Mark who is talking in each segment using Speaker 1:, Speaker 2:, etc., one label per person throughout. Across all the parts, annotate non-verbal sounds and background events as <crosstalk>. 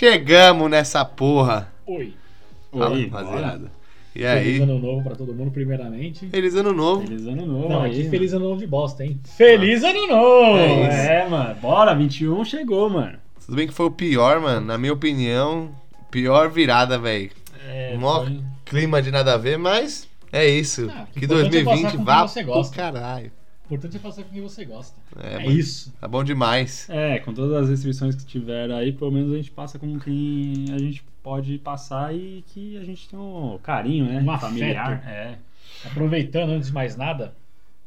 Speaker 1: Chegamos nessa porra.
Speaker 2: Oi.
Speaker 1: Fala,
Speaker 3: Oi,
Speaker 1: rapaziada. E
Speaker 2: Feliz
Speaker 1: aí?
Speaker 2: ano novo pra todo mundo, primeiramente.
Speaker 1: Feliz ano novo.
Speaker 3: Feliz ano novo.
Speaker 2: Não,
Speaker 3: aí,
Speaker 2: aqui
Speaker 3: mano.
Speaker 2: feliz ano novo de bosta, hein? Feliz ano novo!
Speaker 1: É isso.
Speaker 3: É, mano. Bora, 21 chegou, mano.
Speaker 1: Tudo bem que foi o pior, mano. Na minha opinião, pior virada, velho.
Speaker 3: É,
Speaker 1: Mó
Speaker 3: foi-
Speaker 1: clima de nada a ver, mas é isso.
Speaker 2: Ah,
Speaker 1: que
Speaker 2: é
Speaker 1: 2020
Speaker 2: passar com
Speaker 1: vá
Speaker 2: quem você
Speaker 1: pro caralho.
Speaker 2: O importante é passar com quem você gosta.
Speaker 1: É,
Speaker 2: É, isso.
Speaker 1: Tá bom demais.
Speaker 3: É, com todas as restrições que tiveram aí, pelo menos a gente passa com quem a gente pode passar e que a gente tem um carinho, né?
Speaker 2: Um
Speaker 3: familiar.
Speaker 2: afeto.
Speaker 3: É.
Speaker 2: Aproveitando, antes de mais nada,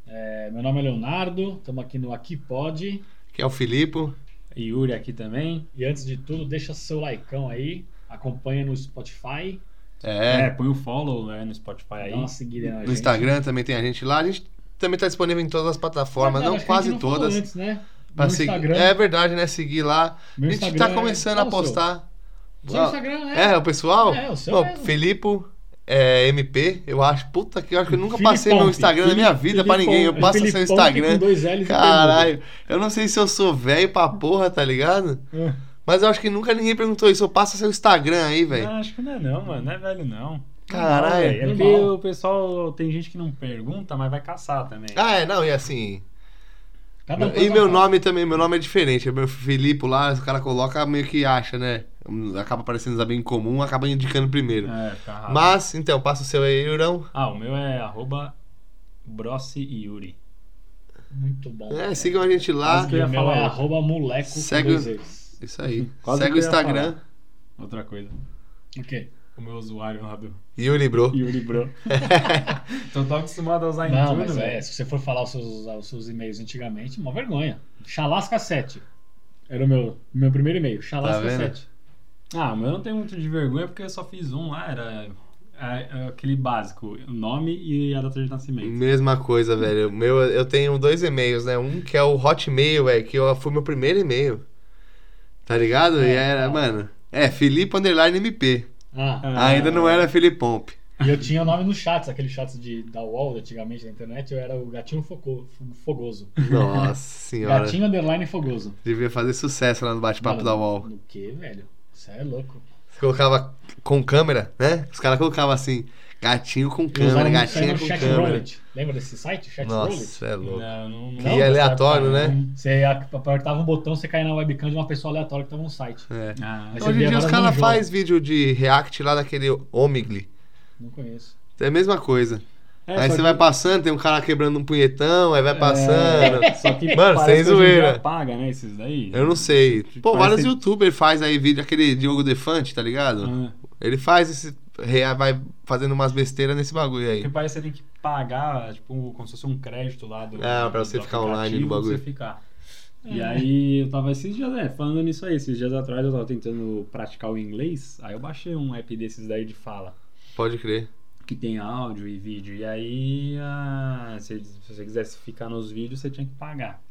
Speaker 2: é, meu nome é Leonardo, estamos aqui no Aqui Pode.
Speaker 1: Que é o Filipe.
Speaker 3: Yuri aqui também.
Speaker 2: E antes de tudo, deixa seu likeão aí, acompanha no Spotify,
Speaker 3: É,
Speaker 1: É.
Speaker 3: põe o follow né, no Spotify
Speaker 2: dá
Speaker 3: aí.
Speaker 2: uma seguida na
Speaker 1: No
Speaker 2: gente.
Speaker 1: Instagram também tem a gente lá. A gente também tá disponível em todas as plataformas, não
Speaker 2: gente
Speaker 1: quase
Speaker 2: não
Speaker 1: todas.
Speaker 2: Antes, né?
Speaker 1: Pra seguir. É verdade, né? Seguir lá.
Speaker 2: meu
Speaker 1: a gente
Speaker 2: Instagram
Speaker 1: tá
Speaker 2: é-
Speaker 1: começando
Speaker 2: Qual
Speaker 1: a
Speaker 2: o seu?
Speaker 1: postar.
Speaker 2: Seu Instagram é.
Speaker 1: É, o pessoal?
Speaker 2: É, o seu
Speaker 1: Bom. Filipe é, MP, eu acho. Puta que eu acho que eu nunca
Speaker 2: Filipompe.
Speaker 1: passei meu Instagram na minha vida pra ninguém. Eu passo seu
Speaker 2: Filipompe
Speaker 1: Instagram. Caralho, eu não sei se eu sou velho pra porra, tá ligado?
Speaker 2: bermuda.
Speaker 1: Mas eu acho que nunca ninguém perguntou isso. Eu passo seu Instagram aí, velho.
Speaker 3: Não, acho que não é não, mano. Não é velho, não.
Speaker 1: Caralho.
Speaker 3: É porque o pessoal tem gente que não pergunta, mas vai caçar também.
Speaker 1: Ah, é, não, e assim.
Speaker 2: Cada um
Speaker 1: e meu
Speaker 2: uma
Speaker 1: nome também, meu nome é diferente. Meu Filipe lá, o cara coloca meio que acha, né? Acaba aparecendo bem comum, acaba indicando primeiro.
Speaker 3: É, rápido.
Speaker 1: Mas, então, passa o seu aí, Yurão.
Speaker 3: Ah, o meu é arroba Brossi Yuri.
Speaker 2: Muito bom.
Speaker 1: É, sigam a gente lá.
Speaker 3: Que eu ia
Speaker 2: o meu
Speaker 3: falar
Speaker 2: é arroba moleco
Speaker 1: Segue o-. Isso aí.
Speaker 3: Quase
Speaker 1: Segue o Instagram.
Speaker 3: falar. Outra coisa.
Speaker 2: O quê?
Speaker 3: O meu usuário lá do
Speaker 1: Yuri Bro.
Speaker 3: Yuri Bro. <laughs> Tô tão acostumado a usar em
Speaker 2: Não,
Speaker 3: tudo,
Speaker 2: mas é, se você for falar os seus, os seus e-mails antigamente, uma vergonha. Chalasca7. Era o meu, meu primeiro e-mail.
Speaker 1: Tá
Speaker 2: Chalasca7.
Speaker 3: Ah, mas eu não tenho muito de vergonha porque eu só fiz um lá, era é, é aquele básico, o nome e a data de nascimento.
Speaker 1: Mesma coisa, velho. Meu, eu tenho dois e-mails, né? Um que é o Hotmail, velho, que eu, foi meu primeiro e-mail. Tá ligado? e
Speaker 2: É,
Speaker 1: era,
Speaker 2: tá.
Speaker 1: mano. É, Felipe Underline MP.
Speaker 2: Ah,
Speaker 3: Ah,
Speaker 1: Ainda não era Filipompe.
Speaker 2: e eu tinha o nome nos chats, aqueles chats de, da UOL antigamente na internet, eu era o Gatinho Foco- Fogoso.
Speaker 1: Nossa <laughs> senhora.
Speaker 2: Gatinho Underline Fogoso.
Speaker 1: Devia fazer sucesso lá no bate-papo da UOL.
Speaker 2: No que, velho? Isso é louco.
Speaker 1: Você colocava com câmera, né? Os caras colocavam assim, gatinho com câmera, gatinha
Speaker 2: no
Speaker 1: com câmera.
Speaker 2: Roulette. Lembra desse site? Chat?
Speaker 1: Nossa, é louco.
Speaker 3: Não, não, não.
Speaker 1: Que
Speaker 2: Não,
Speaker 1: aleatório, né?
Speaker 2: Você apertava um botão, você caía na webcam de uma pessoa aleatória que tava no site.
Speaker 1: É.
Speaker 3: Ah,
Speaker 2: você
Speaker 1: Hoje em dia os caras fazem vídeo de react lá daquele Omigli.
Speaker 2: Não conheço.
Speaker 1: É a mesma coisa.
Speaker 3: é,
Speaker 1: aí você
Speaker 3: que-
Speaker 1: vai passando, tem um cara quebrando um punhetão, aí vai passando.
Speaker 3: É, <laughs> só que
Speaker 1: Mano, sem zoeira.
Speaker 3: paga, né, esses daí.
Speaker 1: Eu não sei. Pô,
Speaker 3: Parece-
Speaker 1: vários youtubers faz aí vídeo, aquele Diogo Defante, tá ligado?
Speaker 3: Ah,
Speaker 1: Ele faz esse. rea- Vai fazendo umas besteiras nesse bagulho aí.
Speaker 3: Porque parece que você tem que pagar, tipo, como se fosse um crédito lá do.
Speaker 1: Ah, pra você ficar online no
Speaker 3: pra
Speaker 1: bagulho.
Speaker 3: Você ficar. E aí eu tava esses dias, é, falando nisso aí, esses dias atrás eu tava tentando praticar o inglês, aí eu baixei um app desses daí de fala,
Speaker 1: Pode crer.
Speaker 3: que tem áudio e vídeo. E aí, ah, se, se você quisesse ficar nos vídeos, você tinha que pagar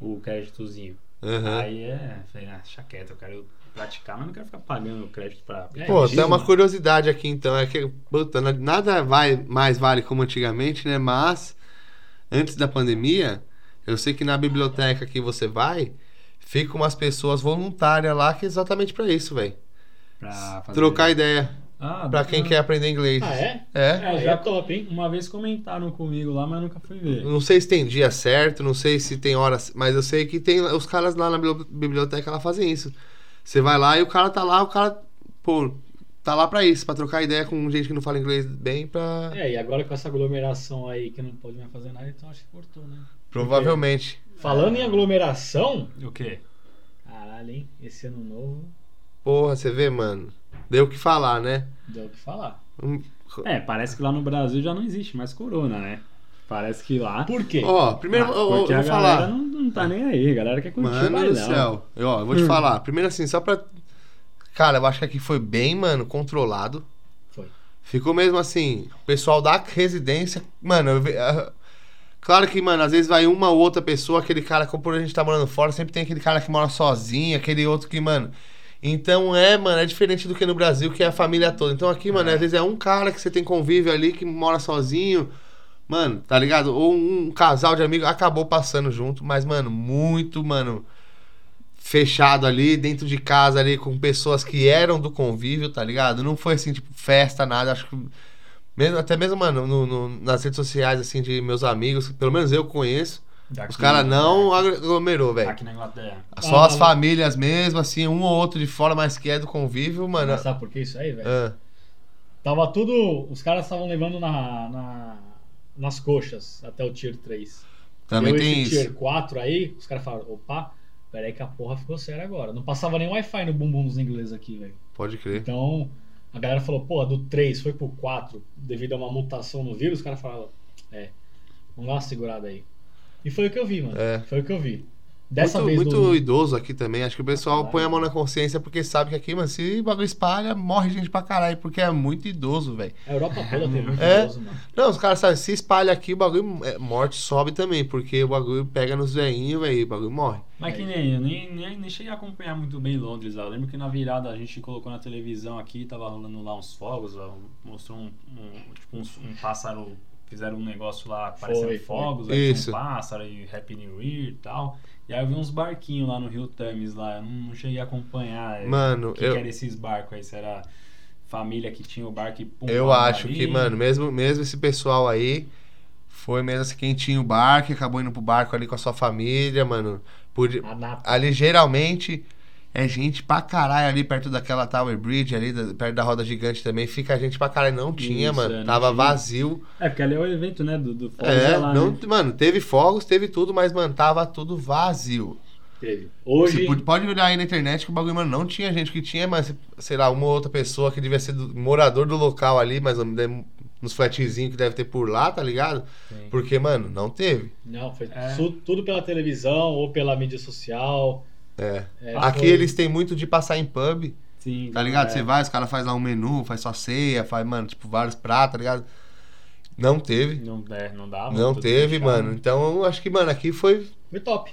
Speaker 3: o créditozinho.
Speaker 1: Aham.
Speaker 3: Aí é, falei, ah, quieto, eu quero praticar, mas não quero ficar pagando crédito pra.
Speaker 2: É,
Speaker 1: Pô, tem uma
Speaker 2: mano.
Speaker 1: curiosidade aqui então. É que, puta, na- nada vai, mais vale como antigamente, né? Mas, antes da pandemia, eu sei que na biblioteca que você vai, ficam umas pessoas voluntárias lá que é exatamente pra isso, velho.
Speaker 3: pra fazer-
Speaker 1: Trocar ideia.
Speaker 3: Ah,
Speaker 1: Pra quem
Speaker 3: ah,
Speaker 1: quer aprender inglês.
Speaker 2: Ah, é?
Speaker 1: É.
Speaker 2: É, já top, hein?
Speaker 3: Uma vez comentaram comigo lá, mas eu nunca fui ver.
Speaker 1: Não sei se tem dia certo, não sei se tem horas, mas eu sei que tem os caras lá na bibli- biblioteca lá fazem isso. Você vai lá e o cara tá lá, o cara, pô, tá lá pra isso, pra trocar ideia com gente que não fala inglês bem, pra.
Speaker 2: É, e agora com essa aglomeração aí que não pode mais fazer nada, então acho que cortou, né?
Speaker 1: Provavelmente.
Speaker 2: Falando em aglomeração,
Speaker 3: O quê?
Speaker 2: caralho, hein? Esse ano novo
Speaker 1: Porra, você vê, mano. Deu o que falar, né?
Speaker 2: deu o que falar.
Speaker 1: Hum,
Speaker 3: É, parece que lá no Brasil já não existe mais corona, né? Parece que lá.
Speaker 2: Por quê?
Speaker 1: Ó, primeiro
Speaker 3: Ah,
Speaker 1: eu, eu vou
Speaker 3: a galera
Speaker 1: falar.
Speaker 3: não, não tá nem aí, a galera quer curtir o
Speaker 1: Mano do
Speaker 3: bailão.
Speaker 1: céu. Eu, ó, eu vou te
Speaker 3: Hum.
Speaker 1: falar. Primeiro assim, só pra. Cara, eu acho que aqui foi bem, mano, controlado.
Speaker 2: Foi.
Speaker 1: Ficou mesmo assim, o pessoal da residência. Mano, eu ve- ah, claro que, mano, às vezes vai uma ou outra pessoa, aquele cara, como por a gente tá morando fora, sempre tem aquele cara que mora sozinho, aquele outro que, mano. Então é, mano, é diferente do que no Brasil, que é a família toda. Então aqui, mano,
Speaker 3: É.
Speaker 1: às vezes é um cara que você tem convívio ali que mora sozinho. Mano, tá ligado? Ou um casal de amigos acabou passando junto, mas, mano, muito, mano. fechado ali, dentro de casa ali, com pessoas que eram do convívio, tá ligado? Não foi assim, tipo, festa, nada. Acho que. Mesmo, até mesmo, mano, no- no- nas redes sociais, assim, de meus amigos, pelo menos eu conheço, os
Speaker 3: Daqui-
Speaker 1: caras não aglomerou, velho.
Speaker 3: Aqui na Inglaterra.
Speaker 1: Só
Speaker 2: Ah,
Speaker 1: as
Speaker 2: não.
Speaker 1: famílias mesmo, assim, um ou outro de fora, mas que é do convívio, mano.
Speaker 2: Mas sabe por que isso aí, velho?
Speaker 1: Ah,
Speaker 2: Tava tudo. Os caras estavam levando na, na- nas coxas até o tier 3.
Speaker 1: também
Speaker 2: Deu
Speaker 1: tem
Speaker 2: esse
Speaker 1: isso.
Speaker 2: tier 4 aí, os caras falaram, opa, peraí que a porra ficou séria agora. Não passava nem Wi-Fi no bumbum dos ingleses aqui, velho.
Speaker 1: Pode crer.
Speaker 2: Então, a galera falou, pô, do 3 foi pro 4 devido a uma mutação no vírus, os caras falaram, é, vamos dar uma segurada aí. E foi o que eu vi, mano.
Speaker 1: É.
Speaker 2: Foi o que eu vi. Dessa
Speaker 1: muito,
Speaker 2: vez
Speaker 1: muito
Speaker 2: do...
Speaker 1: idoso aqui também. Acho que o pessoal
Speaker 2: Caralho.
Speaker 1: põe a mão na consciência porque sabe que aqui, mano, se o bagulho espalha, morre gente pra caralho, porque é muito idoso, velho.
Speaker 2: A Europa toda tem muito
Speaker 1: É.
Speaker 2: idoso, mano.
Speaker 1: Não, os caras sabem, se espalha aqui, o bagulho, é, morte sobe também, porque o bagulho pega nos veinhos, velho, e o bagulho morre.
Speaker 3: Mas que nem eu, nem, nem, nem cheguei a acompanhar muito bem Londres lá. Eu lembro que na virada a gente colocou na televisão aqui, tava rolando lá uns fogos, lá, mostrou um, um- tipo uns- um, pássaro, fizeram um negócio lá parecendo
Speaker 2: Foi, foi.
Speaker 3: fogos, aí um pássaro e Happy New Year e tal. E aí eu vi uns barquinhos lá no Rio Thames lá, eu não, cheguei a acompanhar. é,
Speaker 1: Mano,
Speaker 3: o que,
Speaker 1: eu-
Speaker 3: que era esses barcos aí? Se era família que tinha o barco e pum,
Speaker 1: Eu acho
Speaker 3: ali?
Speaker 1: que, mano, mesmo, mesmo esse pessoal aí, foi mesmo assim, quem tinha o barco, e acabou indo pro barco ali com a sua família, mano. Por, ali geralmente é gente pra caralho ali perto daquela Tower Bridge ali, da- perto da roda gigante também. Fica gente pra caralho. Não tinha,
Speaker 3: Isso,
Speaker 1: mano.
Speaker 3: é, não
Speaker 1: Tava
Speaker 3: tinha.
Speaker 1: vazio.
Speaker 3: É, porque ali é o evento, né, do, do fogos
Speaker 1: É,
Speaker 3: lá,
Speaker 1: não,
Speaker 3: né?
Speaker 1: mano, teve fogos, teve tudo, mas, mano, tava tudo vazio.
Speaker 2: Teve.
Speaker 1: Você
Speaker 2: Hoje,
Speaker 1: pode, pode olhar aí na internet que o bagulho, mano, não tinha gente que tinha, mas, sei lá, uma ou outra pessoa que devia ser do- morador do local ali, mas nos flatzinhos que deve ter por lá, tá ligado?
Speaker 3: Sim.
Speaker 1: Porque, mano, não teve.
Speaker 2: não, foi
Speaker 3: É.
Speaker 2: tudo pela televisão ou pela mídia social.
Speaker 1: É.
Speaker 2: É,
Speaker 1: Aqui
Speaker 2: foi-
Speaker 1: eles têm muito de passar em pub,
Speaker 3: Sim,
Speaker 1: tá ligado?
Speaker 3: é.
Speaker 1: Você vai, os caras fazem lá um menu, faz sua ceia, faz, mano, tipo, vários pratos, tá ligado? Não teve.
Speaker 3: Não, é, não dava.
Speaker 1: Não teve, mano. Então, eu acho que, mano, aqui foi.
Speaker 2: Foi top.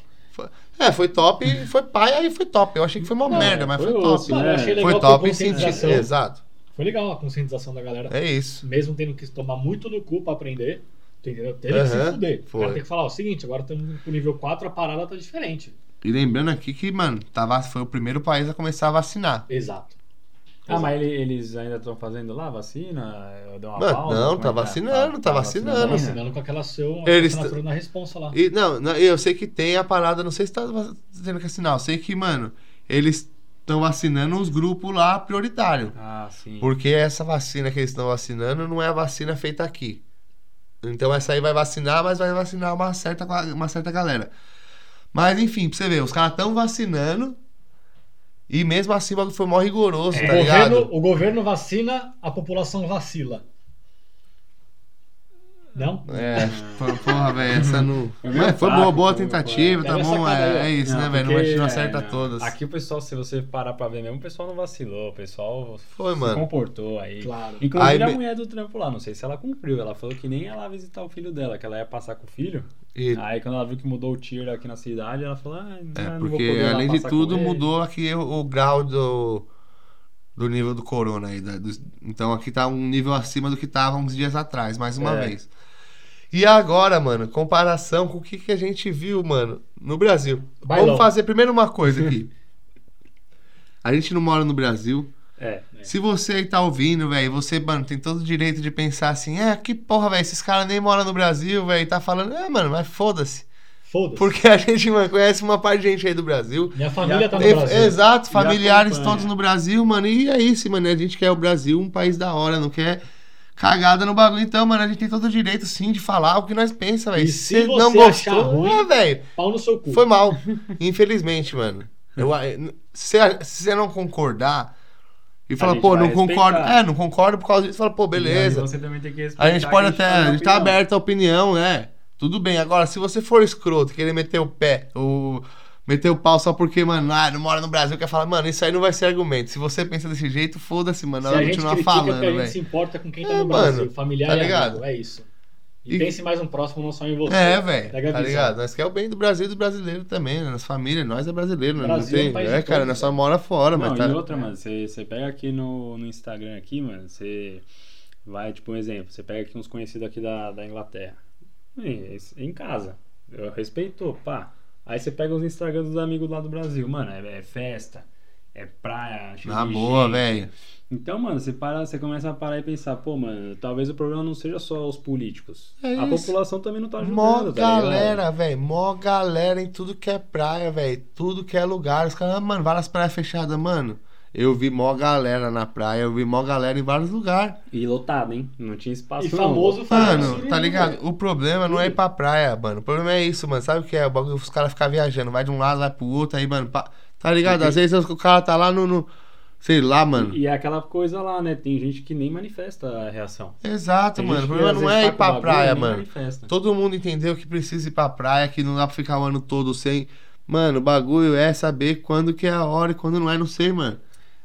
Speaker 1: É, foi top, <laughs> foi pai, aí foi top. Eu achei que foi uma
Speaker 2: Não,
Speaker 1: merda, mas
Speaker 3: foi
Speaker 1: foi, top.
Speaker 2: Eu achei legal
Speaker 1: Foi top em sentido. Exato.
Speaker 2: Foi legal a conscientização da galera.
Speaker 1: É isso.
Speaker 2: Mesmo tendo que tomar muito no cu pra aprender. Entendeu? Teve que se fuder. O
Speaker 1: foi.
Speaker 2: cara tem que falar o seguinte, agora estamos pro nível 4, a parada tá diferente.
Speaker 1: E lembrando aqui que, mano, tava, foi o primeiro país a começar a vacinar.
Speaker 2: Exato.
Speaker 3: Ah, mas ele- eles ainda estão fazendo lá vacina? Deu uma
Speaker 1: Mano,
Speaker 3: pausa?
Speaker 1: não, tá
Speaker 3: é que
Speaker 1: vacinando, tá vacinando.
Speaker 2: Tá
Speaker 1: Mano.
Speaker 2: vacinando com aquela seu
Speaker 1: Eles-
Speaker 2: assinatura na responsa lá.
Speaker 1: E, não, não, eu sei que tem a parada, não sei se tá tendo que assinar. Eu sei que, mano, eles estão vacinando os grupos lá prioritário.
Speaker 3: Ah, sim.
Speaker 1: Porque essa vacina que eles estão vacinando não é a vacina feita aqui. Então essa aí vai vacinar, mas vai vacinar uma certa, uma certa galera. Mas enfim, pra você ver, os caras estão vacinando e mesmo assim o bagulho foi mó rigoroso,
Speaker 2: o,
Speaker 1: tá ligado?
Speaker 2: governo, o governo vacina, a população vacila. Não?
Speaker 1: É, pô- porra, velho, essa não. <laughs>
Speaker 3: Foi meio
Speaker 1: Mas foi boa, boa tentativa, tá bom?
Speaker 2: ó.
Speaker 1: É, é isso, né, velho? Não, não
Speaker 3: é,
Speaker 1: acerta
Speaker 3: não.
Speaker 1: todas.
Speaker 3: Aqui o pessoal, se você parar pra ver mesmo, o pessoal não vacilou. O pessoal
Speaker 1: Foi,
Speaker 3: se
Speaker 1: mano.
Speaker 3: comportou aí.
Speaker 2: Claro.
Speaker 3: Inclusive
Speaker 1: Aí
Speaker 3: a mulher do trampo lá, não sei se ela cumpriu. Ela falou que nem ia lá visitar o filho dela, que ela ia passar com o filho.
Speaker 1: E-
Speaker 3: Aí quando ela viu que mudou o tier aqui na cidade, ela falou, ah,
Speaker 1: É,
Speaker 3: não vou
Speaker 1: porque
Speaker 3: poder lá
Speaker 1: além de tudo mudou aqui o, o grau do, do nível do corona aí. da- dos- então aqui tá um nível acima do que tava uns dias atrás, mais uma
Speaker 3: É.
Speaker 1: vez. E agora, mano, comparação com o que, que a gente viu, mano, no Brasil.
Speaker 2: Bailão.
Speaker 1: Vamos fazer primeiro uma coisa aqui. <laughs> a gente não mora no Brasil.
Speaker 3: É,
Speaker 1: Se você aí tá ouvindo, velho, você, mano, tem todo o direito de pensar assim, é, que porra, velho, esses caras nem moram no Brasil, velho, tá falando, é, mano, mas foda-se.
Speaker 2: Foda-se.
Speaker 1: Porque a gente, mano, conhece uma parte de gente aí do Brasil.
Speaker 2: Minha família tá no Brasil.
Speaker 1: exato, familiares todos no Brasil, mano. E é isso, mano. A gente quer o Brasil um país da hora, não quer cagada no bagulho. Então, mano, a gente tem todo o direito, sim, de falar o que nós pensamos, velho.
Speaker 2: E
Speaker 1: Se você não gostou,
Speaker 2: ruim-
Speaker 1: é, velho.
Speaker 2: Pau no seu cu.
Speaker 1: Foi mal. <laughs> Infelizmente, mano. Eu, se, você não concordar e falar,
Speaker 3: gente
Speaker 1: pô, não concordo.
Speaker 3: respeitar.
Speaker 1: É, não concordo por causa disso. Fala, pô, beleza.
Speaker 3: você também tem que respeitar
Speaker 1: A gente pode até. A gente tá aberto à opinião, né? Tudo bem. Agora, se você for escroto, querer meter o pé, o. Meter o pau só porque, mano, ah, não mora no Brasil, quer falar, mano, isso aí não vai ser argumento. Se você pensa desse jeito, foda-se, mano. Ela
Speaker 2: gente
Speaker 1: continuar falando,
Speaker 2: porque a gente se
Speaker 1: velho.
Speaker 2: importa com quem tá
Speaker 1: É,
Speaker 2: no Brasil.
Speaker 1: mano,
Speaker 2: familiar
Speaker 1: tá
Speaker 2: e
Speaker 1: ligado?
Speaker 2: amigo, é isso. E,
Speaker 1: E-
Speaker 2: pense mais um próximo, não só em você.
Speaker 1: É, velho. Tá ligado? Nós quer o bem do Brasil e do brasileiro também, né? Nossa família, nós é brasileiro, né? Não
Speaker 2: Brasil é um
Speaker 1: tem.
Speaker 2: país
Speaker 1: É, cara,
Speaker 2: todos,
Speaker 1: nós só
Speaker 2: velho.
Speaker 1: mora fora,
Speaker 3: Não,
Speaker 1: mas tá.
Speaker 3: e outra, mano, você, pega aqui no, no Instagram aqui, mano, você vai, tipo, um exemplo, você pega aqui uns conhecidos aqui da, da Inglaterra. E, esse- em casa. Eu respeito, pá. Aí você pega os Instagram dos amigos lá do Brasil, mano, é, é festa, é praia, cheio
Speaker 1: Na boa, velho.
Speaker 3: Então, mano, você, para, você começa a parar e pensar, pô, mano, talvez o problema não seja só os políticos.
Speaker 1: É
Speaker 3: a população também não tá ajudando,
Speaker 1: Mó
Speaker 3: tá
Speaker 1: galera, velho. Mó galera em tudo que é praia, velho. Tudo que é lugar. Os caras, ah, mano, várias praias fechadas, mano. Eu vi mó galera na praia, eu vi mó galera em vários lugares.
Speaker 3: E lotado, hein? Não tinha espaço
Speaker 2: E
Speaker 3: não.
Speaker 2: famoso fazendo
Speaker 1: Mano,
Speaker 2: isso,
Speaker 1: tá
Speaker 2: né,
Speaker 1: ligado? O problema não é ir pra praia, mano. O problema é isso, mano. Sabe o que é? O bagulho, os caras ficam viajando. Vai de um lado, vai pro outro, aí, mano. pá- Tá ligado? Às vezes o cara tá lá no. no- sei lá, mano.
Speaker 3: E é aquela coisa lá, né? Tem gente que nem manifesta a reação.
Speaker 1: Exato,
Speaker 3: Tem
Speaker 1: mano. O problema não é ir pra praia, mano.
Speaker 3: manifesta.
Speaker 1: Todo mundo entendeu que precisa ir pra praia, que não dá pra ficar o ano todo sem. Mano, o bagulho é saber quando que é a hora e quando não é, não sei, mano.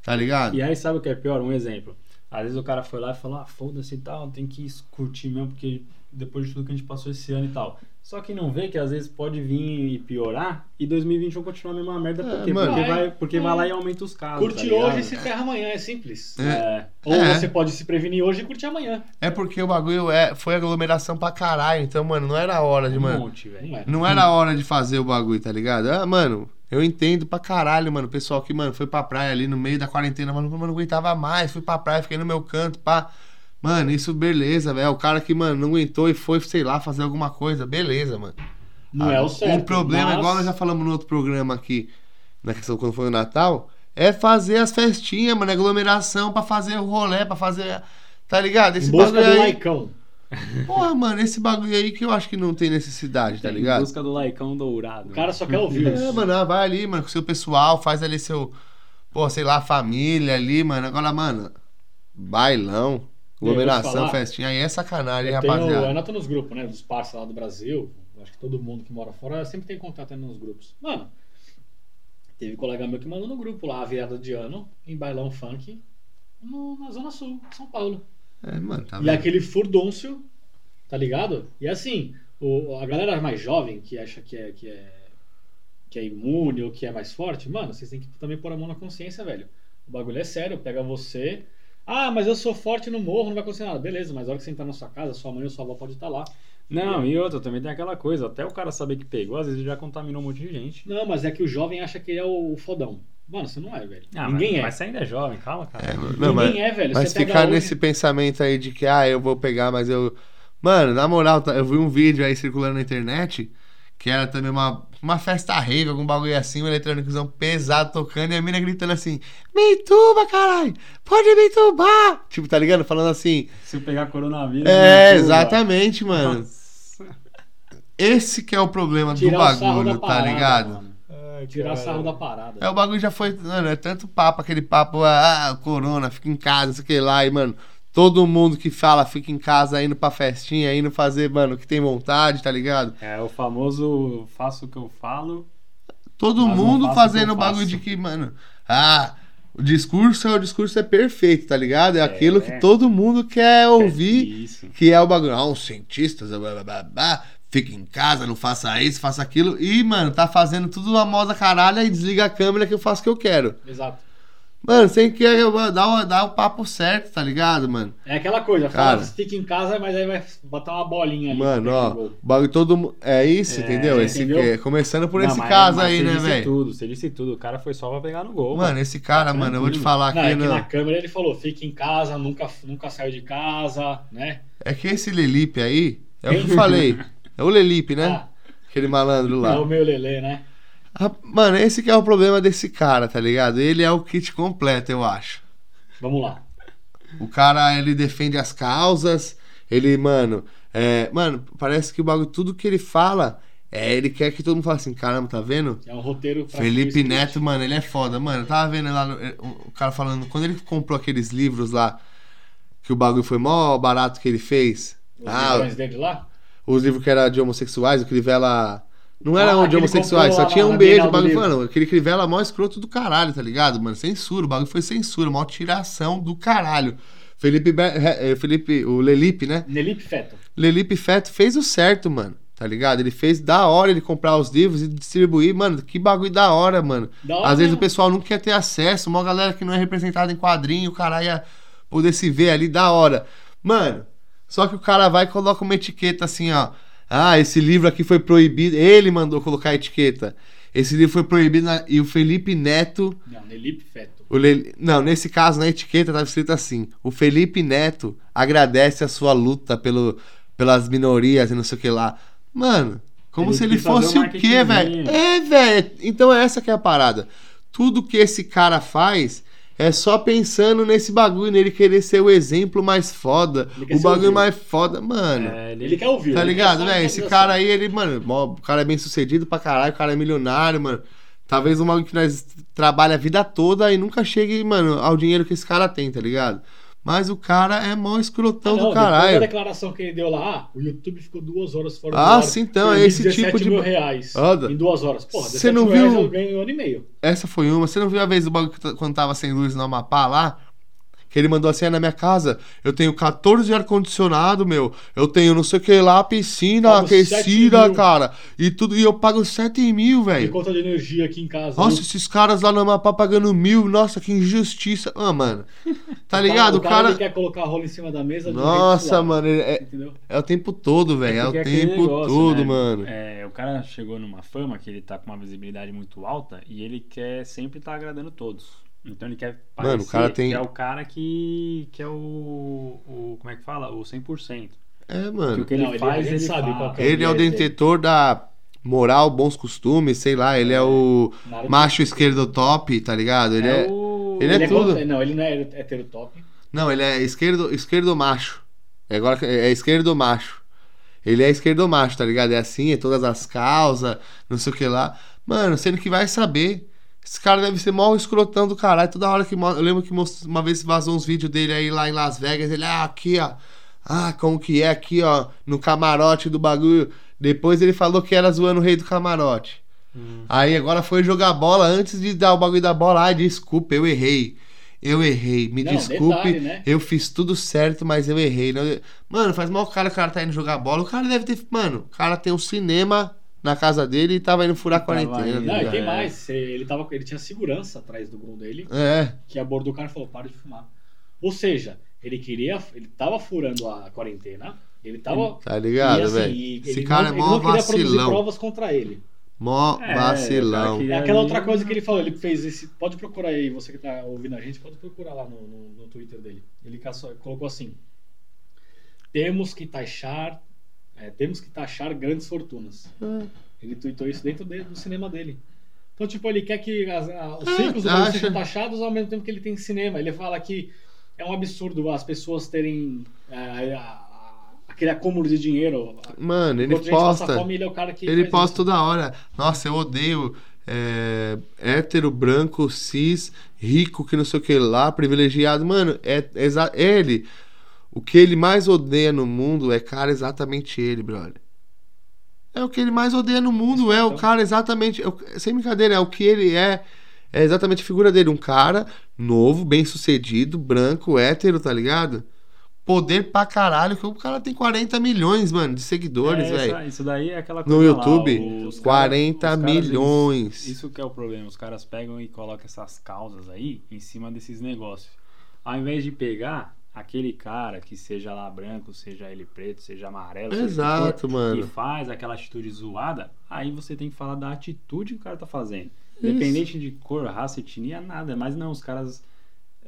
Speaker 1: Tá ligado?
Speaker 3: E aí, sabe o que é pior? Um exemplo. Às vezes o cara foi lá e falou, ah, foda-se e tal, tem que curtir mesmo, porque depois de tudo que a gente passou esse ano e tal. Só que não vê que às vezes pode vir e piorar e 2021 continuar a mesma merda. Por
Speaker 1: É,
Speaker 3: quê?
Speaker 1: mano.
Speaker 3: porque
Speaker 2: É,
Speaker 3: vai, porque
Speaker 2: é.
Speaker 3: vai lá e aumenta os casos.
Speaker 2: Curte
Speaker 3: tá
Speaker 2: hoje e se ferra amanhã, é simples.
Speaker 3: É.
Speaker 2: Ou
Speaker 1: É.
Speaker 2: você pode se prevenir hoje e curtir amanhã.
Speaker 1: É porque o bagulho é, foi aglomeração pra caralho. Então, mano, não era a hora de,
Speaker 3: Um
Speaker 1: mano.
Speaker 3: monte, velho.
Speaker 2: Não é.
Speaker 1: Não era a hora de fazer o bagulho, tá ligado? Ah, mano, eu entendo pra caralho, mano. O pessoal que, mano, foi pra praia ali no meio da quarentena, mano, mano, não aguentava mais. Fui pra praia, fiquei no meu canto, pá. Mano, isso beleza, velho. O cara que, mano, não aguentou e foi, sei lá, fazer alguma coisa, beleza, mano.
Speaker 2: Não
Speaker 1: Ah,
Speaker 2: é o certo.
Speaker 1: O problema,
Speaker 2: mas-
Speaker 1: igual nós já falamos no outro programa aqui, na questão quando foi o Natal, é fazer as festinhas, mano, aglomeração pra fazer o rolê, pra fazer. Tá ligado? Esse
Speaker 2: Em busca do
Speaker 1: aí.
Speaker 2: laicão. <laughs>
Speaker 1: Porra, mano, esse bagulho aí que eu acho que não tem necessidade, tá
Speaker 3: Em
Speaker 1: ligado?
Speaker 3: busca do laicão dourado.
Speaker 2: O cara só quer ouvir
Speaker 1: É,
Speaker 2: isso.
Speaker 1: mano, ah, vai ali, mano, com seu pessoal, faz ali seu, pô, sei lá, família ali, mano. Agora, mano, bailão, aglomeração, festinha, aí é sacanagem,
Speaker 2: Eu tenho, eu
Speaker 1: rapaziada.
Speaker 2: anoto nos grupos, né? Dos parceiros lá do Brasil. Acho que todo mundo que mora fora sempre tem contato aí nos grupos. Mano, teve colega meu que mandou no grupo lá a virada de ano em bailão funk no- na Zona Sul, São Paulo.
Speaker 1: É, mano, tá
Speaker 2: E
Speaker 1: vendo?
Speaker 2: aquele furdúncio, tá ligado? E assim, o, a galera mais jovem que acha que é, que é que é imune ou que é mais forte, mano, vocês têm que também pôr a mão na consciência, velho. O bagulho é sério, pega você. Ah, mas eu sou forte no morro, não vai acontecer nada. Beleza, mas a hora que você entrar na sua casa, sua mãe ou sua avó pode estar lá.
Speaker 3: Não, e outra, também tem aquela coisa, até o cara saber que pegou, às vezes já contaminou um monte de gente.
Speaker 2: Não, mas é que o jovem acha que ele é o fodão. Mano, você não é, velho.
Speaker 3: Ah,
Speaker 2: Ninguém
Speaker 3: mas,
Speaker 2: é.
Speaker 3: Mas você ainda é jovem, calma, cara.
Speaker 1: É, mano,
Speaker 2: Ninguém
Speaker 1: não, mas,
Speaker 2: é, velho.
Speaker 1: mas ficar
Speaker 2: hoje-
Speaker 1: nesse pensamento aí de que, ah, eu vou pegar, mas eu. Mano, na moral, tá- eu vi um vídeo aí circulando na internet que era também uma, uma festa rave, algum bagulho assim, um eletrônicozão pesado tocando e a mina gritando assim: Me entuba, caralho! Pode me entubar! Tipo, tá ligado? Falando assim.
Speaker 3: Se eu pegar coronavírus.
Speaker 1: É, exatamente, mano.
Speaker 3: Nossa.
Speaker 1: Esse que é o problema do
Speaker 2: Tirar o sarro da
Speaker 1: bagulho, tá ligado?
Speaker 2: mano.
Speaker 3: Ai,
Speaker 2: Tirar
Speaker 3: cara.
Speaker 2: sarro da parada.
Speaker 1: É, o bagulho já foi. Mano, é tanto papo, aquele papo, ah, corona, fica em casa, não sei o que lá, e, mano, todo mundo que fala fica em casa indo pra festinha, indo fazer, mano, o que tem vontade, tá ligado?
Speaker 3: É o famoso faço o que eu falo.
Speaker 1: Todo mundo fazendo o bagulho de que, mano, ah, o discurso é o discurso é perfeito, tá ligado? É,
Speaker 3: É.
Speaker 1: aquilo que todo mundo quer ouvir,
Speaker 3: Isso.
Speaker 1: que é o bagulho. Ah, os cientistas, blá, blá, blá, blá, fica em casa, não faça isso, faça aquilo. E, mano, tá fazendo tudo uma moda caralho e desliga a câmera que eu faço o que eu quero.
Speaker 2: Exato.
Speaker 1: Mano, você quer dar o, dar o papo certo, tá ligado, mano?
Speaker 2: É aquela coisa,
Speaker 1: Cara.
Speaker 2: fala, fica em casa, mas aí vai botar uma bolinha ali.
Speaker 1: Mano,
Speaker 2: pra
Speaker 1: ó, bagulho todo. É isso,
Speaker 3: É,
Speaker 1: entendeu? Esse,
Speaker 2: entendeu?
Speaker 1: é, começando por
Speaker 3: Não,
Speaker 1: esse
Speaker 3: mas-
Speaker 1: caso
Speaker 3: mas
Speaker 1: aí,
Speaker 3: você
Speaker 1: né,
Speaker 3: disse
Speaker 1: velho?
Speaker 3: tudo, você disse tudo. O cara foi só pra pegar no gol.
Speaker 1: Mano, esse cara,
Speaker 3: Tá
Speaker 1: mano, eu vou te falar
Speaker 2: Não,
Speaker 1: aqui,
Speaker 2: é que
Speaker 1: não.
Speaker 2: na câmera ele falou, fica em casa, nunca, nunca saiu de casa, né?
Speaker 1: É que esse Lelipe aí, é o que eu <laughs> falei. É o Lelipe, né?
Speaker 2: Ah,
Speaker 1: Aquele malandro
Speaker 2: é
Speaker 1: lá.
Speaker 2: o meu Lelê, né?
Speaker 1: Ah, Mano, esse que é o problema desse cara, tá ligado? Ele é o kit completo, eu acho.
Speaker 2: Vamos lá.
Speaker 1: O cara, ele defende as causas, ele, mano, é, mano, parece que o bagulho, tudo que ele fala, é, ele quer que todo mundo fale assim, caramba, tá vendo?
Speaker 2: É um roteiro pra
Speaker 1: Felipe. Neto, mano, ele é foda, mano. Eu tava vendo lá no- o cara falando, quando ele comprou aqueles livros lá, que o bagulho foi mó barato que ele fez.
Speaker 2: Os
Speaker 1: Ah,
Speaker 2: dele lá?
Speaker 1: Os livros que era de homossexuais, o Crivella. Não era
Speaker 2: Ah,
Speaker 1: um de homossexuais, só tinha um beijo, o bagulho, mano. Aquele Crivella mó escroto do caralho, tá ligado, mano? Censura, o bagulho foi censura, mó tiração do caralho. Felipe, eh, Felipe, o Lelipe, né?
Speaker 2: Nelipe Feto.
Speaker 1: Lelipe Feto fez o certo, mano. Tá ligado? Ele fez da hora ele comprar os livros e distribuir, mano. Que bagulho da hora, mano.
Speaker 2: Da hora
Speaker 1: Às vezes o pessoal não quer ter acesso, uma galera que não é representada em quadrinho, o cara ia poder se ver ali da hora. Mano, só que o cara vai e coloca uma etiqueta assim, ó. Ah, esse livro aqui foi proibido. Ele mandou colocar a etiqueta. Esse livro foi proibido na- e o Felipe Neto.
Speaker 2: Não, Nelipe Feto.
Speaker 1: o Le- Não, nesse caso, na etiqueta estava escrito assim: o Felipe Neto agradece a sua luta pelo, pelas minorias e não sei o que lá. Mano, como
Speaker 3: Ele
Speaker 1: se ele fosse o quê, velho? É, velho. Então é essa que é a parada. Tudo que esse cara faz é só pensando nesse bagulho, nele querer ser o exemplo mais foda, o bagulho mais foda. Mano,
Speaker 3: É, ele,
Speaker 2: Ele quer ouvir.
Speaker 1: Tá ligado, velho? Esse
Speaker 2: validação.
Speaker 1: cara aí, ele, mano, o cara é bem sucedido pra caralho, o cara é milionário, mano. Talvez uma que nós trabalha a vida toda e nunca chegue, mano, ao dinheiro que esse cara tem, tá ligado? Mas o cara é mó
Speaker 2: Ah,
Speaker 1: escrotão
Speaker 2: não,
Speaker 1: do caralho.
Speaker 2: declaração que ele deu lá, ah, o YouTube ficou duas horas fora
Speaker 1: Ah,
Speaker 2: do ar.
Speaker 1: sim, então, é esse
Speaker 2: 17
Speaker 1: tipo de-
Speaker 2: mil reais
Speaker 1: Roda.
Speaker 2: em duas horas. Porra,
Speaker 1: Você
Speaker 2: 17
Speaker 1: não viu-
Speaker 2: eu ganho um ano e meio.
Speaker 1: Essa foi uma. Você não viu a vez do bagulho quando tava sem luz no Amapá lá? Que ele mandou assim, é na minha casa, eu tenho 14 de ar-condicionado, meu. Eu tenho não sei o que lá, piscina
Speaker 2: Pago
Speaker 1: aquecida,
Speaker 2: 7 mil.
Speaker 1: cara. E tudo, e eu pago 7 mil,
Speaker 2: Tem
Speaker 1: velho.
Speaker 2: conta de energia aqui em casa.
Speaker 1: Nossa,
Speaker 2: viu?
Speaker 1: esses caras lá no Amapá pagando mil, nossa, que injustiça. Ah, mano. Tá
Speaker 2: O
Speaker 1: ligado? O cara.
Speaker 2: ele quer colocar a rola em cima da mesa.
Speaker 1: Nossa, mano, ele é,
Speaker 2: Entendeu?
Speaker 1: é o tempo todo, velho. É, o
Speaker 3: porque aquele
Speaker 1: tempo
Speaker 3: negócio,
Speaker 1: todo,
Speaker 3: né?
Speaker 1: mano.
Speaker 3: É, o cara chegou numa fama que ele tá com uma visibilidade muito alta e ele quer sempre estar agradando todos. Então ele quer parecer
Speaker 1: Mano, o cara tem-
Speaker 3: que é o cara que, que é o, o. Como é que fala? O 100%.
Speaker 1: É,
Speaker 3: Que o
Speaker 1: mano.
Speaker 3: que ele
Speaker 2: Não, ele-
Speaker 3: faz, ele
Speaker 2: sabe que é
Speaker 1: Ele é o
Speaker 2: viés dele.
Speaker 1: detentor da moral, bons costumes, sei lá. Ele é o
Speaker 2: Nada-
Speaker 1: macho esquerdo top, tá ligado? Ele é.
Speaker 3: o...
Speaker 1: ele é
Speaker 2: Ele
Speaker 1: tudo.
Speaker 2: contra- Não, ele não é hétero top.
Speaker 1: Não, ele é esquerdo, esquerdo macho. É Agora é esquerdo macho. Ele é esquerdo macho, tá ligado? É assim, é todas as causas, não sei o que lá. Mano, sendo que vai saber. Esse cara deve ser mó escrotão do caralho. Toda hora que. Eu lembro que uma vez vazou uns vídeos dele aí lá em Las Vegas. Ele, ah, aqui, ó. Ah, como que é aqui, ó. No camarote do bagulho. Depois ele falou que era zoando o rei do camarote.
Speaker 3: Hum.
Speaker 1: Aí agora foi jogar bola antes de dar o bagulho da bola. Ai, desculpa, eu errei. Eu errei. Me
Speaker 2: Não,
Speaker 1: desculpe.
Speaker 2: detalhe, né?
Speaker 1: Eu fiz tudo certo, mas eu errei. Não- Mano, faz mal o cara, o cara tá indo jogar bola. O cara deve ter. Mano, o cara tem um cinema na casa dele e tava indo furar a quarentena. tá
Speaker 2: Não, e tem
Speaker 3: É.
Speaker 2: mais. Ele, tava, ele tinha segurança atrás do gol dele,
Speaker 1: É,
Speaker 2: que abordou o cara e falou: para de fumar. Ou seja, ele queria. Ele tava furando a quarentena. Ele tava.
Speaker 1: tá ligado,
Speaker 2: e, assim,
Speaker 1: velho? Esse
Speaker 2: ele
Speaker 1: cara
Speaker 2: não,
Speaker 1: é
Speaker 2: ele
Speaker 1: mó
Speaker 2: não queria produzir
Speaker 1: vacilão.
Speaker 2: provas contra ele.
Speaker 1: Mó
Speaker 3: É,
Speaker 1: vacilão.
Speaker 2: É aquela outra coisa que ele falou, ele fez esse. Pode procurar aí, você que tá ouvindo a gente, pode procurar lá no, no, no Twitter dele. Ele caçou- colocou assim: temos que taxar. É, temos que taxar grandes fortunas.
Speaker 1: É.
Speaker 2: Ele tweetou isso dentro de- do cinema dele. Então, tipo, ele quer que as- a- os ricos
Speaker 1: acha.
Speaker 2: sejam taxados ao mesmo tempo que ele tem cinema. Ele fala que é um absurdo as pessoas terem é, a- aquele acúmulo de dinheiro.
Speaker 1: Mano, ele posta.
Speaker 2: fome, ele é o cara que
Speaker 1: Ele posta
Speaker 2: isso.
Speaker 1: toda hora. Nossa, eu odeio é, hétero, branco, cis, rico, que não sei o que lá, privilegiado. Mano, é, é ele. O que ele mais odeia no mundo é cara exatamente ele, brother. É o que ele mais odeia no mundo, é o
Speaker 2: Então.
Speaker 1: cara exatamente. é o- sem brincadeira, é o que ele é. É exatamente a figura dele. Um cara novo, bem sucedido, branco, hétero, tá ligado? Poder pra caralho, que o cara tem 40 milhões, mano, de seguidores,
Speaker 3: É,
Speaker 1: velho.
Speaker 3: Isso daí é aquela
Speaker 1: No
Speaker 3: coisa lá,
Speaker 1: YouTube,
Speaker 3: os
Speaker 1: 40
Speaker 3: caras- os caras,
Speaker 1: milhões.
Speaker 3: isso que é o problema. Os caras pegam e colocam essas causas aí em cima desses negócios. Ao invés de pegar aquele cara que seja lá branco, seja ele preto, seja amarelo, seja
Speaker 1: Exato,
Speaker 3: for,
Speaker 1: mano.
Speaker 3: e faz aquela atitude zoada, aí você tem que falar da atitude que o cara tá fazendo. Independente de cor, raça, etnia, nada. Mas não, os caras.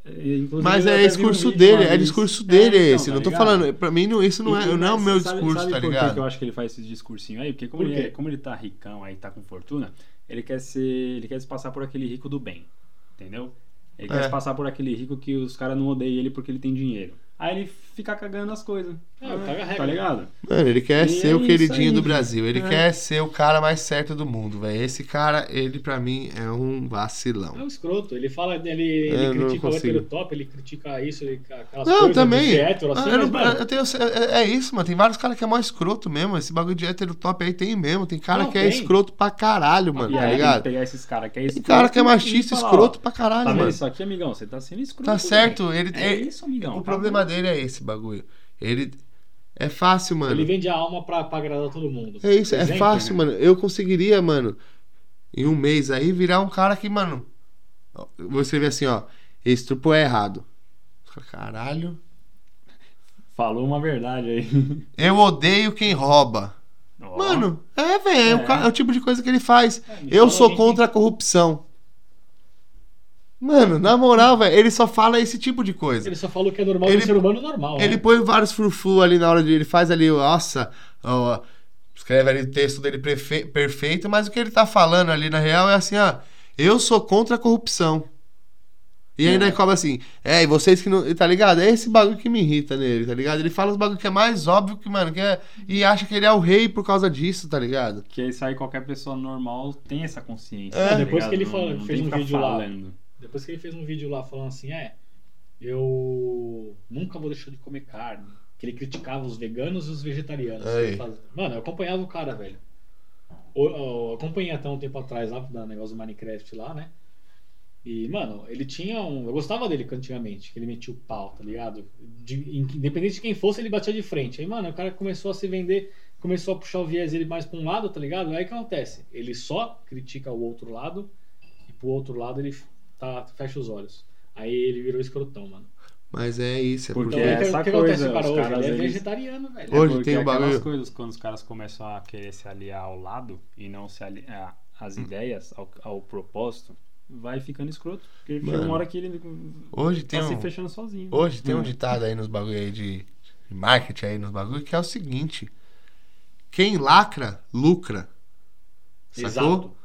Speaker 3: eh, inclusive,
Speaker 1: Mas é
Speaker 3: um
Speaker 1: discurso
Speaker 3: vídeo
Speaker 1: dele, é discurso dele
Speaker 3: É, então,
Speaker 1: esse.
Speaker 3: tá
Speaker 1: não tô
Speaker 3: ligado?
Speaker 1: falando, pra mim não, isso não é, não é o meu
Speaker 3: sabe-
Speaker 1: discurso,
Speaker 3: sabe
Speaker 1: tá
Speaker 3: por
Speaker 1: ligado?
Speaker 3: que eu acho que ele faz esse discursinho aí? Porque como,
Speaker 2: Por
Speaker 3: ele, é- como ele tá ricão aí, tá com fortuna, ele quer ser. Ele quer se passar por aquele rico do bem. Entendeu? Ele
Speaker 1: É.
Speaker 3: quer se passar por aquele rico que os caras não odeiam ele porque ele tem dinheiro. Aí ele fica cagando as coisas.
Speaker 2: É, a regra.
Speaker 3: tá ligado?
Speaker 1: Mano, ele quer
Speaker 3: E
Speaker 1: ser
Speaker 3: é
Speaker 1: o queridinho
Speaker 3: aí.
Speaker 1: do Brasil. Ele
Speaker 3: É.
Speaker 1: quer ser o cara mais certo do mundo, velho. Esse cara, ele pra mim é um
Speaker 2: É
Speaker 1: vacilão.
Speaker 2: um escroto. Ele fala, ele, ele
Speaker 1: É,
Speaker 2: critica o hétero top, ele critica isso, ele, aquelas
Speaker 1: Não,
Speaker 2: coisas
Speaker 1: também.
Speaker 2: de hétero, assim,
Speaker 1: Ah, eu
Speaker 2: mas,
Speaker 1: não-
Speaker 2: mano,
Speaker 1: eu tenho- é, é isso, mano. Tem vários caras que é mó escroto mesmo. Esse bagulho de hétero top aí tem mesmo. Tem cara
Speaker 2: Não,
Speaker 1: que é
Speaker 2: tem.
Speaker 1: escroto pra caralho, mano,
Speaker 3: e
Speaker 1: tá
Speaker 3: tem
Speaker 1: ligado?
Speaker 3: pegar esses caras que é
Speaker 1: Tem
Speaker 3: escroto.
Speaker 1: cara que é machista,
Speaker 3: falar,
Speaker 1: escroto
Speaker 3: ó,
Speaker 1: pra caralho,
Speaker 3: Tá vendo
Speaker 1: mano.
Speaker 3: isso aqui, amigão? Você tá sendo escroto.
Speaker 1: Tá certo, ele
Speaker 3: É
Speaker 1: é-
Speaker 3: isso, amigão.
Speaker 1: O
Speaker 3: tá
Speaker 1: problema dele é esse bagulho. Ele é fácil, mano.
Speaker 2: ele vende a alma pra, pra agradar todo mundo.
Speaker 1: É isso, é
Speaker 2: Exemplo,
Speaker 1: fácil,
Speaker 2: né?
Speaker 1: mano. Eu conseguiria, mano, em um mês aí, virar um cara que, mano. Vou escrever assim, ó. Esse trupo é errado. Caralho.
Speaker 3: Falou uma verdade aí. <laughs>
Speaker 1: Eu odeio quem rouba.
Speaker 3: Ó,
Speaker 1: Mano, é, velho, é, o
Speaker 3: É.
Speaker 1: é o tipo de coisa que ele faz.
Speaker 2: É,
Speaker 1: Eu
Speaker 2: fala
Speaker 1: sou contra a corrupção. Mano, na moral, velho, ele só fala esse tipo de coisa.
Speaker 2: Ele só falou que é normal
Speaker 1: Ele-
Speaker 2: do ser humano normal.
Speaker 1: Ele
Speaker 2: né?
Speaker 1: põe vários frufru ali na hora de. Ele faz ali, nossa, ó, escreve ali o texto dele prefe- perfeito, mas o que ele tá falando ali na real é assim, ó. Eu sou contra a corrupção. E ainda
Speaker 3: É.
Speaker 1: ele cobra assim, é, e vocês que não. Tá ligado? É esse bagulho que me irrita nele, tá ligado? Ele fala os bagulho que é mais óbvio que, mano, que é. E acha que ele é o rei por causa disso, tá ligado?
Speaker 3: Que isso aí qualquer pessoa normal tem essa consciência.
Speaker 1: É.
Speaker 3: tá
Speaker 2: Depois
Speaker 3: ligado?
Speaker 2: que ele
Speaker 3: Não-
Speaker 2: fala-
Speaker 3: não
Speaker 2: fez um vídeo lá. Depois que ele fez um vídeo lá falando assim, é, eu nunca vou deixar de comer carne. Que ele criticava os veganos e os vegetarianos. Faz- Mano, eu acompanhava o cara, velho. Eu, eu acompanhei até um tempo atrás lá, do negócio do Minecraft lá, né? E, mano, ele tinha um. Eu gostava dele antigamente, que ele metia o pau, tá ligado? De- independente de quem fosse, ele batia de frente. Aí, mano, o cara começou a se vender, começou a puxar o viés dele mais pra um lado, tá ligado? Aí o que acontece? Ele só critica o outro lado e pro outro lado ele tá, fecha os olhos. Aí ele virou escrotão, mano.
Speaker 1: Mas é isso, é
Speaker 3: Porque
Speaker 1: porque.
Speaker 2: Então,
Speaker 3: essa
Speaker 2: que
Speaker 3: coisa,
Speaker 2: hoje?
Speaker 3: caras,
Speaker 2: ele é
Speaker 3: eles-
Speaker 2: vegetariano, velho.
Speaker 1: Hoje
Speaker 3: É
Speaker 1: tem um bagulho-
Speaker 3: coisas, quando os caras começam a querer se aliar ao lado e não se aliar às
Speaker 1: Hum.
Speaker 3: ideias, ao, ao propósito, vai ficando escroto. Porque chega
Speaker 1: Mano,
Speaker 3: uma hora que ele
Speaker 1: Hoje
Speaker 3: tá
Speaker 1: tem
Speaker 3: se
Speaker 1: um.
Speaker 3: fechando sozinho.
Speaker 1: Hoje tem um
Speaker 3: Hum.
Speaker 1: ditado aí nos bagulho aí de, de marketing aí nos bagulho que é o seguinte: quem lacra, lucra. Sacou?
Speaker 2: Exato.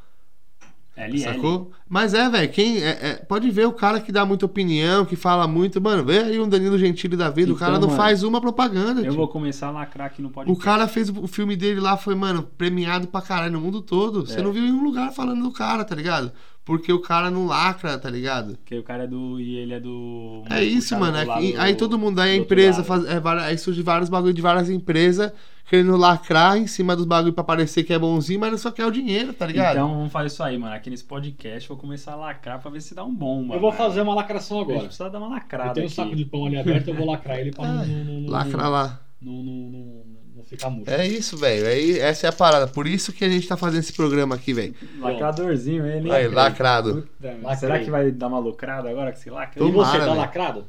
Speaker 3: LL.
Speaker 1: Sacou? Mas é, velho, quem. é- é- pode ver o cara que dá muita opinião, que fala muito. Mano, vê aí um Danilo Gentili da vida. o
Speaker 3: Então,
Speaker 1: cara não
Speaker 3: mano,
Speaker 1: faz uma propaganda.
Speaker 3: Eu
Speaker 1: tio.
Speaker 3: vou começar a lacrar aqui no podcast.
Speaker 1: O cara fez o filme dele lá, foi, mano, premiado pra caralho no mundo todo. Você
Speaker 3: É.
Speaker 1: não viu em um lugar falando do cara, tá ligado? Porque o cara não lacra, tá ligado?
Speaker 3: Porque o cara é do. E ele é do.
Speaker 1: É isso, mano.
Speaker 3: do
Speaker 1: é aí todo mundo, aí a
Speaker 3: do
Speaker 1: empresa faz. É, aí surge vários bagulho de várias empresas querendo lacrar em cima dos bagulho pra parecer que é bonzinho, mas só quer o dinheiro, tá ligado?
Speaker 3: Então vamos fazer isso aí, mano. Aqui nesse podcast eu vou começar a lacrar pra ver se dá um bom, mano.
Speaker 2: Eu vou fazer uma lacração
Speaker 3: A gente
Speaker 2: agora.
Speaker 3: precisa dar uma
Speaker 2: Eu
Speaker 3: lacrada
Speaker 2: tenho um
Speaker 3: aqui.
Speaker 2: saco de pão ali aberto, eu vou lacrar ele pra não, <laughs>
Speaker 1: Ah,
Speaker 2: não, não, não,
Speaker 1: Lacra lá.
Speaker 2: não, não, não, não ficar murcho.
Speaker 1: É isso, velho. É, essa é a parada. Por isso que a gente tá fazendo esse programa aqui, velho.
Speaker 3: Lacradorzinho ele.
Speaker 1: Aí,
Speaker 3: hein?
Speaker 1: lacrado.
Speaker 3: Puta. Será que vai dar uma lucrada agora que se lacra?
Speaker 2: E você,
Speaker 1: Tomara,
Speaker 2: tá lacrado?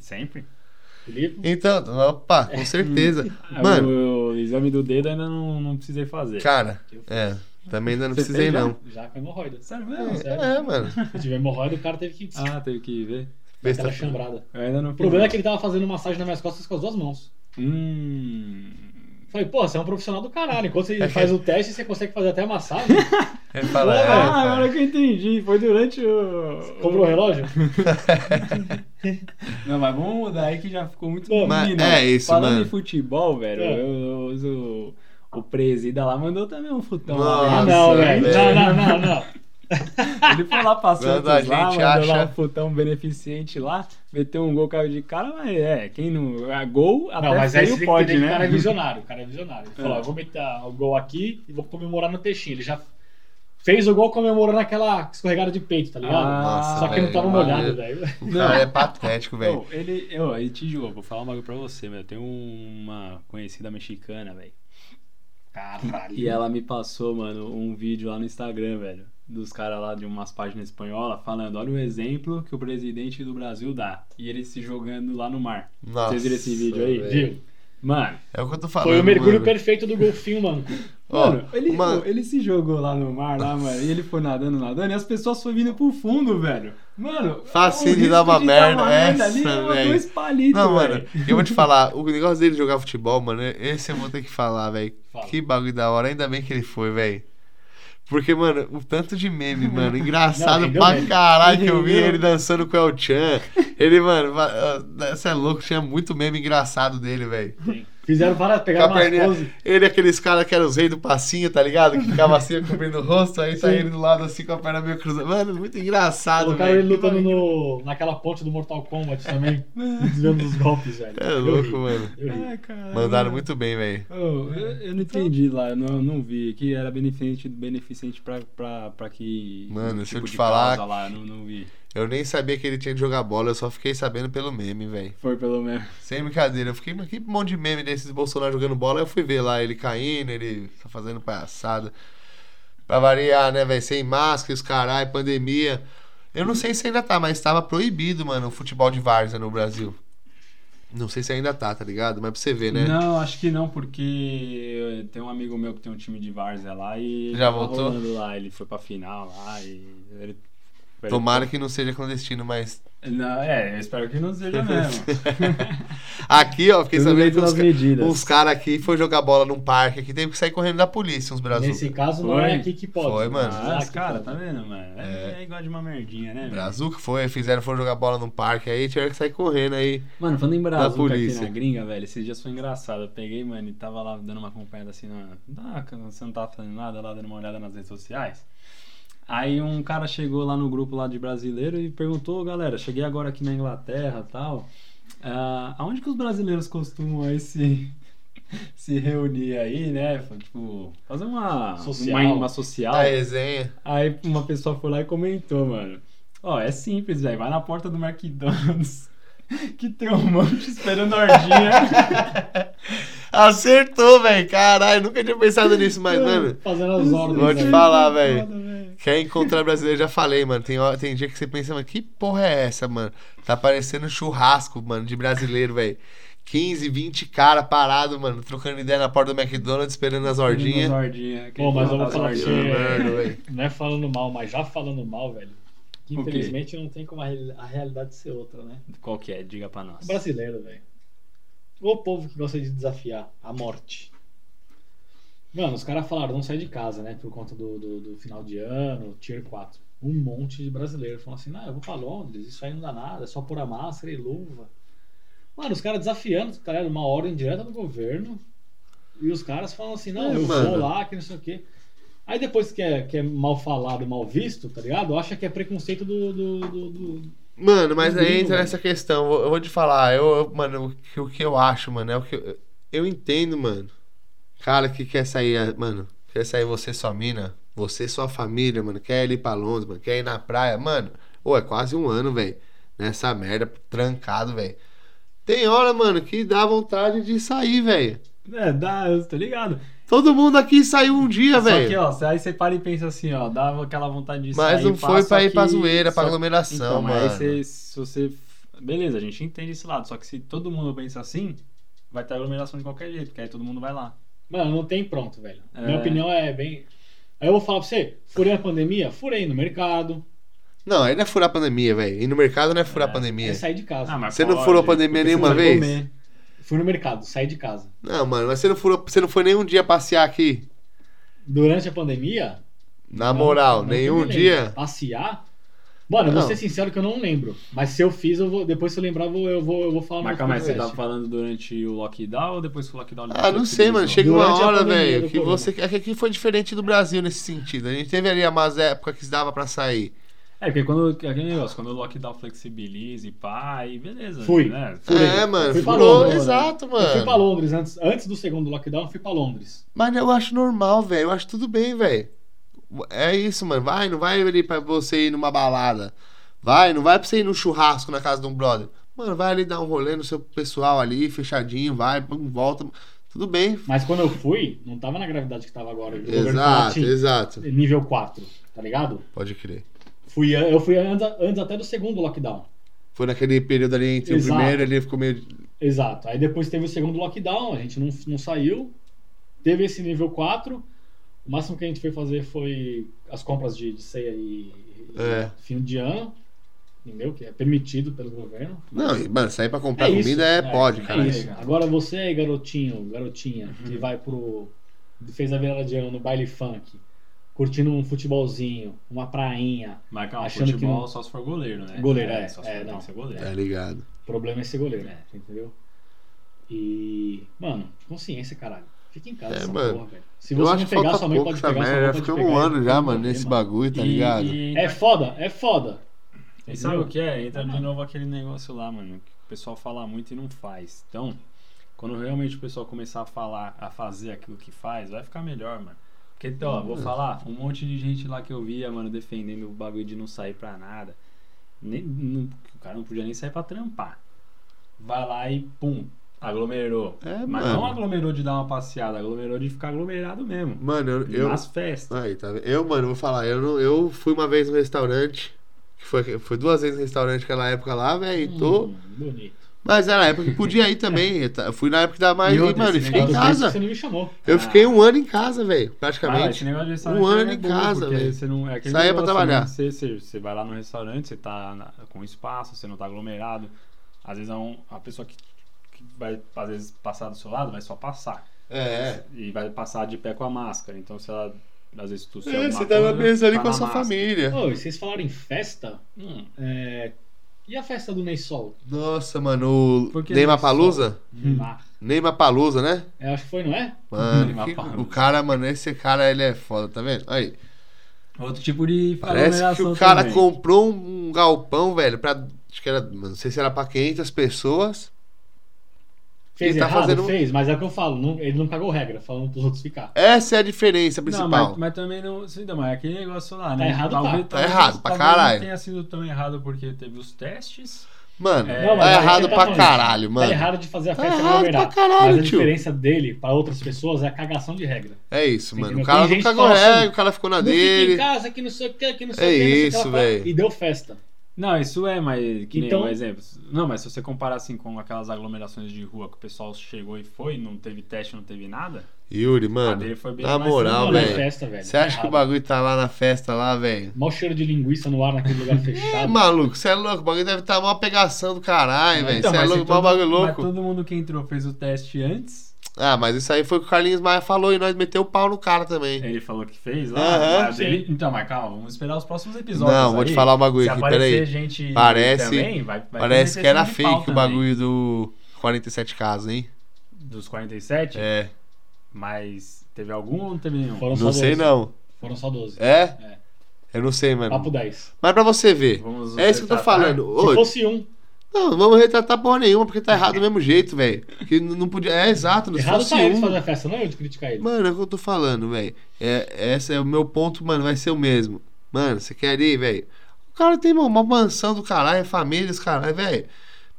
Speaker 3: Sempre.
Speaker 2: Felipe?
Speaker 1: Então, opa, com certeza. <laughs>
Speaker 3: Ah,
Speaker 1: Mano,
Speaker 3: O, o exame do dedo ainda não, não precisei fazer.
Speaker 1: cara, é. Também ainda não
Speaker 3: Você
Speaker 1: precisei,
Speaker 3: já?
Speaker 1: não.
Speaker 2: Já com hemorroida.
Speaker 3: Sério mesmo?
Speaker 2: sério.
Speaker 1: É, mano. <laughs>
Speaker 2: Se tiver hemorroida, o cara teve que
Speaker 3: Ah, teve que ver.
Speaker 2: aquela
Speaker 1: Besta-
Speaker 2: chambrada.
Speaker 3: Eu ainda não
Speaker 2: O problema é que ele tava fazendo massagem nas minhas costas com as duas mãos.
Speaker 3: Hum.
Speaker 2: Falei, pô, você é um profissional do caralho. Enquanto você
Speaker 1: É que-
Speaker 2: faz o teste, você consegue fazer até a massagem. <laughs>
Speaker 1: Ele fala,
Speaker 2: Pô,
Speaker 1: é,
Speaker 2: velho,
Speaker 3: Ah, agora que eu entendi. Foi durante o.
Speaker 2: Comprou o relógio? <laughs>
Speaker 3: Não, mas vamos mudar aí que já ficou muito menino.
Speaker 1: é isso,
Speaker 3: Falando
Speaker 1: mano.
Speaker 3: em futebol, velho,
Speaker 2: É.
Speaker 3: eu, eu- o, o presida lá mandou também um futão
Speaker 1: Nossa.
Speaker 2: Ah, não,
Speaker 1: velho.
Speaker 2: Não, não, não, não. <laughs>
Speaker 3: Ele foi lá
Speaker 1: a
Speaker 3: lá,
Speaker 1: gente
Speaker 3: mandou lá
Speaker 1: acha-
Speaker 3: um futão beneficente lá, meteu um gol caiu de cara, mas é, quem não... A gol até
Speaker 2: Não, mas aí você tem que
Speaker 3: pode, né?
Speaker 2: o cara <laughs> é visionário. O cara é visionário. Ele falou,
Speaker 3: É.
Speaker 2: ó, vou meter o gol aqui e vou comemorar no peixinho. Ele já fez o gol comemorando aquela escorregada de peito, tá ligado?
Speaker 3: Ah,
Speaker 1: Nossa,
Speaker 2: Só que não
Speaker 1: velho,
Speaker 2: tava molhado, velho.
Speaker 1: O cara é patético, velho.
Speaker 3: Ele, eu, ele te jogou, vou falar um bagulho pra você, meu. Eu tenho uma conhecida mexicana, velho.
Speaker 2: Caralho.
Speaker 3: E ela me passou, mano, um vídeo lá no Instagram, velho. Dos caras lá de umas páginas espanholas falando: olha o exemplo que o presidente do Brasil dá. E ele se jogando lá no mar.
Speaker 1: Nossa,
Speaker 3: Vocês viram esse vídeo aí?
Speaker 1: velho.
Speaker 2: Viu?
Speaker 3: Mano,
Speaker 1: É o que eu tô falando.
Speaker 2: Foi o mergulho
Speaker 1: mano.
Speaker 2: perfeito do golfinho, mano. <laughs>
Speaker 3: Mano, ele,
Speaker 1: mano,
Speaker 3: ele se jogou lá no mar, lá, mano, e ele foi nadando, nadando, e as pessoas foram vindo pro fundo, velho. Mano,
Speaker 1: Facinho
Speaker 3: o
Speaker 1: de dar uma
Speaker 3: de
Speaker 1: merda,
Speaker 3: ali
Speaker 1: essa,
Speaker 3: é
Speaker 1: velho.
Speaker 3: dois palitos,
Speaker 1: Não, mano,
Speaker 3: velho.
Speaker 1: eu vou te <laughs> falar, o negócio dele jogar futebol, mano, esse eu vou ter que falar, velho.
Speaker 2: Fala.
Speaker 1: Que bagulho da hora, ainda bem que ele foi, velho. Porque, mano, o tanto de meme, mano, <laughs> engraçado
Speaker 2: Não,
Speaker 1: pra caralho que eu vi ele dançando com o El Chan. Ele, mano, você é louco, tinha muito meme engraçado dele, velho.
Speaker 2: Fizeram várias, pegaram
Speaker 1: a
Speaker 2: umas poses.
Speaker 1: Ele é aqueles caras que eram os reis do passinho, tá ligado? Que ficava assim, <laughs> cobrindo o rosto, aí tá ele do lado assim com a perna meio cruzada. Mano, muito engraçado,
Speaker 2: Colocaram
Speaker 1: velho.
Speaker 2: ele lutando no, naquela ponte do Mortal Kombat também, <laughs> desviando dos golpes, velho.
Speaker 1: É
Speaker 2: Eu
Speaker 1: louco,
Speaker 2: ri,
Speaker 1: mano.
Speaker 2: Eu ri.
Speaker 3: Ai, caralho.
Speaker 1: Mandaram muito bem, velho.
Speaker 3: Ô, eu, eu não entendi lá, eu não, não vi. Que era beneficente, beneficente pra, pra, pra que.
Speaker 1: Mano, se eu te
Speaker 3: de
Speaker 1: falar-
Speaker 3: Lá, eu não, não vi.
Speaker 1: Eu nem sabia que ele tinha de jogar bola, eu só fiquei sabendo pelo meme, velho.
Speaker 3: Foi pelo menos.
Speaker 1: Sem brincadeira, eu fiquei, mas que monte de meme desses Bolsonaro jogando bola, eu fui ver lá ele caindo, ele só fazendo palhaçada. Pra variar, né, velho? Sem máscara, os caralho, pandemia. Eu não sei se ainda tá, mas tava proibido, mano, o futebol de várzea no Brasil. Não sei se ainda tá, tá ligado? Mas pra você ver, né?
Speaker 3: Não, acho que não, porque tem um amigo meu que tem um time de várzea lá e
Speaker 1: Já
Speaker 3: tava
Speaker 1: voltou?
Speaker 3: lá, ele foi pra final lá e ele
Speaker 1: Tomara que não seja clandestino, mas.
Speaker 3: Não, é, eu espero que não seja mesmo. <laughs>
Speaker 1: Aqui, ó, fiquei
Speaker 3: Tudo
Speaker 1: sabendo que uns, uns caras aqui foi jogar bola num parque aqui, teve que sair correndo da polícia, uns brazucas.
Speaker 2: Nesse caso, não
Speaker 3: Foi?
Speaker 2: é aqui que pode.
Speaker 1: Foi, mano.
Speaker 2: Não é
Speaker 3: Ah,
Speaker 2: pode.
Speaker 3: tá vendo, mano? É, é igual de uma merdinha, né? velho?
Speaker 1: Brazuca foi, fizeram, foram jogar bola num parque aí, tiveram que sair correndo aí.
Speaker 3: Mano, falando em Brazuca aqui
Speaker 1: polícia.
Speaker 3: na gringa, velho, esses dias foi engraçado. Eu peguei, mano, e tava lá dando uma acompanhada assim, na... Ah, você não tava fazendo nada lá, dando uma olhada nas redes sociais. Aí um cara chegou lá no grupo lá de brasileiro e perguntou, galera, cheguei agora aqui na Inglaterra e tal, ah, aonde que os brasileiros costumam aí se, <laughs> se reunir aí, né? Tipo, fazer uma
Speaker 2: Social.
Speaker 3: uma, uma social.
Speaker 1: A resenha.
Speaker 3: Aí uma pessoa foi lá e comentou, mano. Ó, é simples, velho. Vai na porta do McDonald's. Que tem um monte esperando a ordinha. <laughs>
Speaker 1: Acertou, velho. Caralho, nunca tinha pensado nisso, mas, mano.
Speaker 2: Fazendo as ordens.
Speaker 1: Vou te
Speaker 2: aí.
Speaker 1: falar, velho. Quer encontrar brasileiro, já falei, mano. Tem, hora- tem dia que você pensa, mano, que porra é essa, mano? Tá parecendo churrasco, mano, de brasileiro, velho. 15, 20 cara parado, mano, trocando ideia na porta do McDonald's, esperando as ordinhas.
Speaker 3: As ordinhas.
Speaker 2: Pô, mas eu vou
Speaker 3: As
Speaker 2: falar
Speaker 1: velho.
Speaker 2: Não é falando mal, mas já falando mal, velho. Que infelizmente não tem como a, a realidade ser outra, né?
Speaker 3: Qual que é? Diga pra nós.
Speaker 2: O brasileiro, velho. O povo que gosta de desafiar a morte. Mano, os caras falaram, não sai de casa, né? Por conta do, do, do final de ano, Tier 4. Um monte de brasileiro falando assim, não, eu vou pra Londres, isso aí não dá nada, é só pôr a máscara e luva. Mano, os caras desafiando, tá ligado? Uma ordem direta do governo. E os caras falam assim, não,
Speaker 1: É,
Speaker 2: eu
Speaker 1: mano.
Speaker 2: vou lá, que não sei o quê. Aí depois que é, que é mal falado, mal visto, tá ligado? Acha que é preconceito do- do- do- do,
Speaker 1: Mano, mas aí
Speaker 2: Gringo,
Speaker 1: entra
Speaker 2: velho.
Speaker 1: nessa questão. Eu vou te falar, eu, eu- mano, o que, o que eu acho, mano, é o que eu, eu entendo, mano. Cara que quer sair, mano, quer sair você sua mina, você sua família, mano, quer ir pra Londres, mano, quer ir na praia, mano. Ô, é quase um ano, velho, nessa merda, trancado, velho. Tem hora, mano, que dá vontade de sair, velho.
Speaker 3: É, dá, eu tô ligado.
Speaker 1: Todo mundo aqui saiu um dia,
Speaker 3: Só que,
Speaker 1: velho.
Speaker 3: ó, aí você para e pensa assim, ó, dava aquela vontade de
Speaker 1: Mas
Speaker 3: sair.
Speaker 1: não
Speaker 3: pá,
Speaker 1: foi pra ir pra zoeira, pra
Speaker 3: só-
Speaker 1: aglomeração,
Speaker 3: então, mas aí
Speaker 1: mano.
Speaker 3: você, se você. Beleza, a gente entende esse lado. Só que se todo mundo pensa assim, vai ter aglomeração de qualquer jeito, porque aí todo mundo vai lá.
Speaker 2: Mano, não tem pronto, velho.
Speaker 3: É.
Speaker 2: Minha opinião é bem. Aí eu vou falar pra você, furei a pandemia? Furei no mercado.
Speaker 1: Não, aí não é furar a pandemia, velho. Ir no mercado não é furar a
Speaker 3: É,
Speaker 1: pandemia.
Speaker 2: É sair de casa.
Speaker 3: Ah, mas
Speaker 1: Você não furou a pandemia nenhuma vez?
Speaker 3: comer.
Speaker 2: Fui no mercado, saí de casa.
Speaker 1: Não, mano, mas você não, furou, você não foi nenhum dia passear aqui?
Speaker 2: Durante a pandemia.
Speaker 1: Na
Speaker 2: não-
Speaker 1: moral,
Speaker 2: não
Speaker 1: nenhum dia?
Speaker 2: Passear? Mano, eu vou ser sincero que eu não lembro. Mas se eu fiz, eu vou, depois se eu lembrar, eu vou, eu vou, eu vou falar
Speaker 3: Mas
Speaker 2: no
Speaker 3: calma você
Speaker 2: podcast.
Speaker 3: falando durante o lockdown ou depois que o lockdown
Speaker 1: Ah, não sei, mano. Chega uma
Speaker 2: Durante
Speaker 1: hora, velho, que
Speaker 2: corona.
Speaker 1: você. É que aqui foi diferente do Brasil nesse sentido. A gente teve ali umas épocas que dava pra sair.
Speaker 3: É, porque quando aquele negócio, quando o lockdown flexibiliza e pá, aí beleza.
Speaker 2: Fui.
Speaker 3: Né?
Speaker 2: Furei.
Speaker 1: É, mano,
Speaker 2: Fui pra
Speaker 1: furou,
Speaker 2: Londres,
Speaker 1: exato,
Speaker 2: Eu fui pra
Speaker 1: mano.
Speaker 2: Londres antes, antes do segundo lockdown, eu fui pra Londres.
Speaker 1: Mas eu acho normal, velho. Eu acho tudo bem, velho. É isso, mano. Vai, não vai ali pra você ir numa balada. Vai, não vai pra você ir num churrasco na casa de um brother. Mano, vai ali dar um rolê no seu pessoal ali, fechadinho, vai, volta. Tudo bem.
Speaker 2: Mas quando eu fui, não tava na gravidade que tava agora. O governo falou
Speaker 1: Exato, exato.
Speaker 2: nível 4, tá ligado?
Speaker 1: Pode crer.
Speaker 2: Fui, eu fui antes, antes até do segundo lockdown.
Speaker 1: Foi naquele período ali entre
Speaker 2: Exato.
Speaker 1: o primeiro ele ficou meio.
Speaker 2: Exato. Aí depois teve o segundo lockdown, a gente não, não saiu. Teve esse nível 4. O máximo que a gente foi fazer foi as compras de, de ceia e, e
Speaker 1: É.
Speaker 2: fim de ano. Entendeu? Que é permitido pelo governo.
Speaker 1: Não, e, mano, sair pra comprar
Speaker 2: isso,
Speaker 1: comida é, pode,
Speaker 2: é
Speaker 1: cara.
Speaker 2: isso. Agora você aí, garotinho, garotinha, que
Speaker 1: Uhum.
Speaker 2: vai pro. fez a virada de ano no baile funk, curtindo um futebolzinho, uma prainha.
Speaker 3: Mas calma,
Speaker 2: Achando que
Speaker 3: futebol
Speaker 2: não-
Speaker 3: só se for goleiro, né?
Speaker 2: Goleiro, é,
Speaker 3: Só se
Speaker 2: é,
Speaker 3: for,
Speaker 2: não.
Speaker 3: que ser goleiro.
Speaker 1: Tá ligado.
Speaker 2: O problema é ser goleiro,
Speaker 3: É.
Speaker 2: entendeu? E. Mano, consciência, caralho. Fica em casa,
Speaker 1: É,
Speaker 2: essa
Speaker 1: mano.
Speaker 2: porra, velho. Se
Speaker 1: Eu
Speaker 2: você
Speaker 1: acho
Speaker 2: não
Speaker 1: que
Speaker 2: pegar,
Speaker 1: falta
Speaker 2: sua mãe
Speaker 1: pouco
Speaker 2: pode pegar, sua
Speaker 1: merda. Já ficamos
Speaker 2: pegar.
Speaker 1: um ano já, mano, nesse
Speaker 2: problema.
Speaker 1: bagulho, tá
Speaker 3: E-
Speaker 1: ligado?
Speaker 3: E,
Speaker 2: É foda, é foda.
Speaker 3: E sabe o que é? Entra de novo aquele negócio lá, mano, que o pessoal fala muito e não faz. Então, quando realmente o pessoal começar a falar, a fazer aquilo que faz, vai ficar melhor, mano. Porque, então, ó, vou falar, um monte de gente lá que eu via, mano, defendendo o bagulho de não sair pra nada. Nem, não- o cara não podia nem sair pra trampar. Vai lá e pum, aglomerou.
Speaker 1: É,
Speaker 3: Mas
Speaker 1: mano.
Speaker 3: não aglomerou de dar uma passeada, aglomerou de ficar aglomerado mesmo.
Speaker 1: Mano, eu. eu...
Speaker 3: Nas festas.
Speaker 1: Aí, tá? Eu, mano, vou falar. Eu, não, eu fui uma vez no restaurante. Que foi, foi duas vezes no restaurante naquela época lá, velho. E tô.
Speaker 2: Hum, bonito.
Speaker 1: Mas era a época que podia ir também. Eu <laughs> ta- eu fui na época da mais.
Speaker 3: E
Speaker 1: mano, fiquei em casa.
Speaker 2: Você não me chamou.
Speaker 1: Eu fiquei um ano em casa, velho.
Speaker 3: Ah,
Speaker 1: Praticamente.
Speaker 3: esse negócio de restaurante
Speaker 1: Um ano
Speaker 3: é
Speaker 1: em casa,
Speaker 3: porque
Speaker 1: velho.
Speaker 3: Você não, é
Speaker 1: Saía pra
Speaker 3: negócio,
Speaker 1: trabalhar.
Speaker 3: né? Você, você, você vai lá no restaurante, você tá na- com espaço, você não tá aglomerado. Às vezes é um, a pessoa que, que vai, às vezes, passar do seu lado vai só passar.
Speaker 1: É.
Speaker 3: E vai passar de pé com a máscara. Então, se ela, às vezes, tossir
Speaker 1: É, você tá na
Speaker 3: coisa,
Speaker 1: mesa ali
Speaker 3: tá
Speaker 1: com a sua
Speaker 3: máscara.
Speaker 1: família.
Speaker 2: Ô, e vocês falaram em festa?
Speaker 3: Hum,
Speaker 2: É, E a festa do Ney Sol?
Speaker 1: Nossa, mano, o Neymar Palusa?
Speaker 3: Neymar.
Speaker 1: Neymar Palusa, né?
Speaker 2: Eu acho que foi, não é?
Speaker 1: Mano, que- o cara, mano, esse cara, ele é foda, tá vendo? Aí,
Speaker 3: Outro tipo de
Speaker 1: parece que o cara
Speaker 3: também.
Speaker 1: comprou um, um galpão, velho, pra, acho que era, não sei se era pra 500 pessoas.
Speaker 2: Fez
Speaker 1: Ele tá
Speaker 2: errado?
Speaker 1: fazendo-
Speaker 2: Fez, mas é o que eu falo. não- ele não cagou regra, falando pros outros ficar.
Speaker 1: Essa é a diferença
Speaker 3: Não,
Speaker 1: principal.
Speaker 3: mas, mas também não. Sim, não, mas é aquele negócio lá, né?
Speaker 2: Tá errado, tá.
Speaker 1: Tá errado pra
Speaker 3: talvez
Speaker 1: caralho.
Speaker 3: Não tenha sido tão errado porque teve os testes.
Speaker 1: Mano,
Speaker 3: É,
Speaker 2: Não, mas
Speaker 1: tá errado
Speaker 2: tá
Speaker 1: pra
Speaker 2: falando,
Speaker 1: caralho, mano.
Speaker 2: Tá errado de fazer a
Speaker 1: Tá
Speaker 2: festa
Speaker 1: errado
Speaker 2: aglomerar.
Speaker 1: pra caralho,
Speaker 2: mas a
Speaker 1: tio.
Speaker 2: diferença dele pra outras pessoas é a cagação de regra.
Speaker 1: É isso, mano.
Speaker 2: Entendeu?
Speaker 1: O cara
Speaker 2: Tem
Speaker 1: não cagou
Speaker 2: fala assim,
Speaker 1: regra, o cara ficou na
Speaker 2: Não fica em
Speaker 1: dele.
Speaker 2: casa, que não sei o que, que não sei
Speaker 1: É
Speaker 2: o que. não
Speaker 1: isso, velho.
Speaker 2: E deu festa.
Speaker 3: Não, isso é, mas que nem
Speaker 2: Então-
Speaker 3: um exemplo. Não, mas se você comparar assim com aquelas aglomerações de rua que o pessoal chegou e foi, não teve teste, não teve nada.
Speaker 1: Yuri,
Speaker 3: a
Speaker 1: mano.
Speaker 3: dele foi bem
Speaker 1: na moral,
Speaker 2: é
Speaker 1: velho.
Speaker 2: festa, velho.
Speaker 1: Você acha que o
Speaker 2: errado.
Speaker 1: bagulho tá lá na festa lá, velho?
Speaker 2: Mó cheiro de linguiça no ar naquele lugar
Speaker 1: É, <laughs>
Speaker 2: fechado.
Speaker 1: maluco, você é louco. O bagulho deve estar tá uma pegação do caralho, velho.
Speaker 3: Então,
Speaker 1: Você é
Speaker 3: mas
Speaker 1: louco, mó bagulho
Speaker 3: Mas
Speaker 1: louco.
Speaker 3: todo mundo que entrou fez o teste antes.
Speaker 1: Ah, mas isso aí foi o que o Carlinhos Maia falou e nós meteu o pau no cara também.
Speaker 3: Ele falou que fez lá. Mas ele- Então, mas calma, vamos esperar os próximos episódios.
Speaker 1: Não, vou te falar um bagulho
Speaker 3: Se
Speaker 1: aqui, peraí.
Speaker 3: gente
Speaker 1: Parece-
Speaker 3: também, vai, vai
Speaker 1: Parece que era fake o bagulho do 47 casos, hein?
Speaker 3: Dos 47?
Speaker 1: É.
Speaker 3: Mas teve algum ou não teve nenhum?
Speaker 2: Foram só
Speaker 1: Não sei
Speaker 2: 12.
Speaker 1: não.
Speaker 2: Foram só 12.
Speaker 1: É?
Speaker 2: É.
Speaker 1: Eu não sei, mano.
Speaker 2: Papo 10.
Speaker 1: Mas pra você ver.
Speaker 3: Vamos
Speaker 1: É isso que eu tô falando.
Speaker 2: Se
Speaker 1: Ô,
Speaker 2: fosse um,
Speaker 1: Não, não vamos retratar porra nenhuma, porque tá errado do mesmo jeito, velho. Que não podia. É exato, se
Speaker 2: errado tá eles
Speaker 1: um.
Speaker 2: fazer a festa, não é eu de criticar ele.
Speaker 1: Mano, é o que eu tô falando, velho. É, esse é o meu ponto, mano, vai ser o mesmo. Mano, você quer ir, velho? O cara tem uma, uma mansão do caralho, é família, os caralho, velho.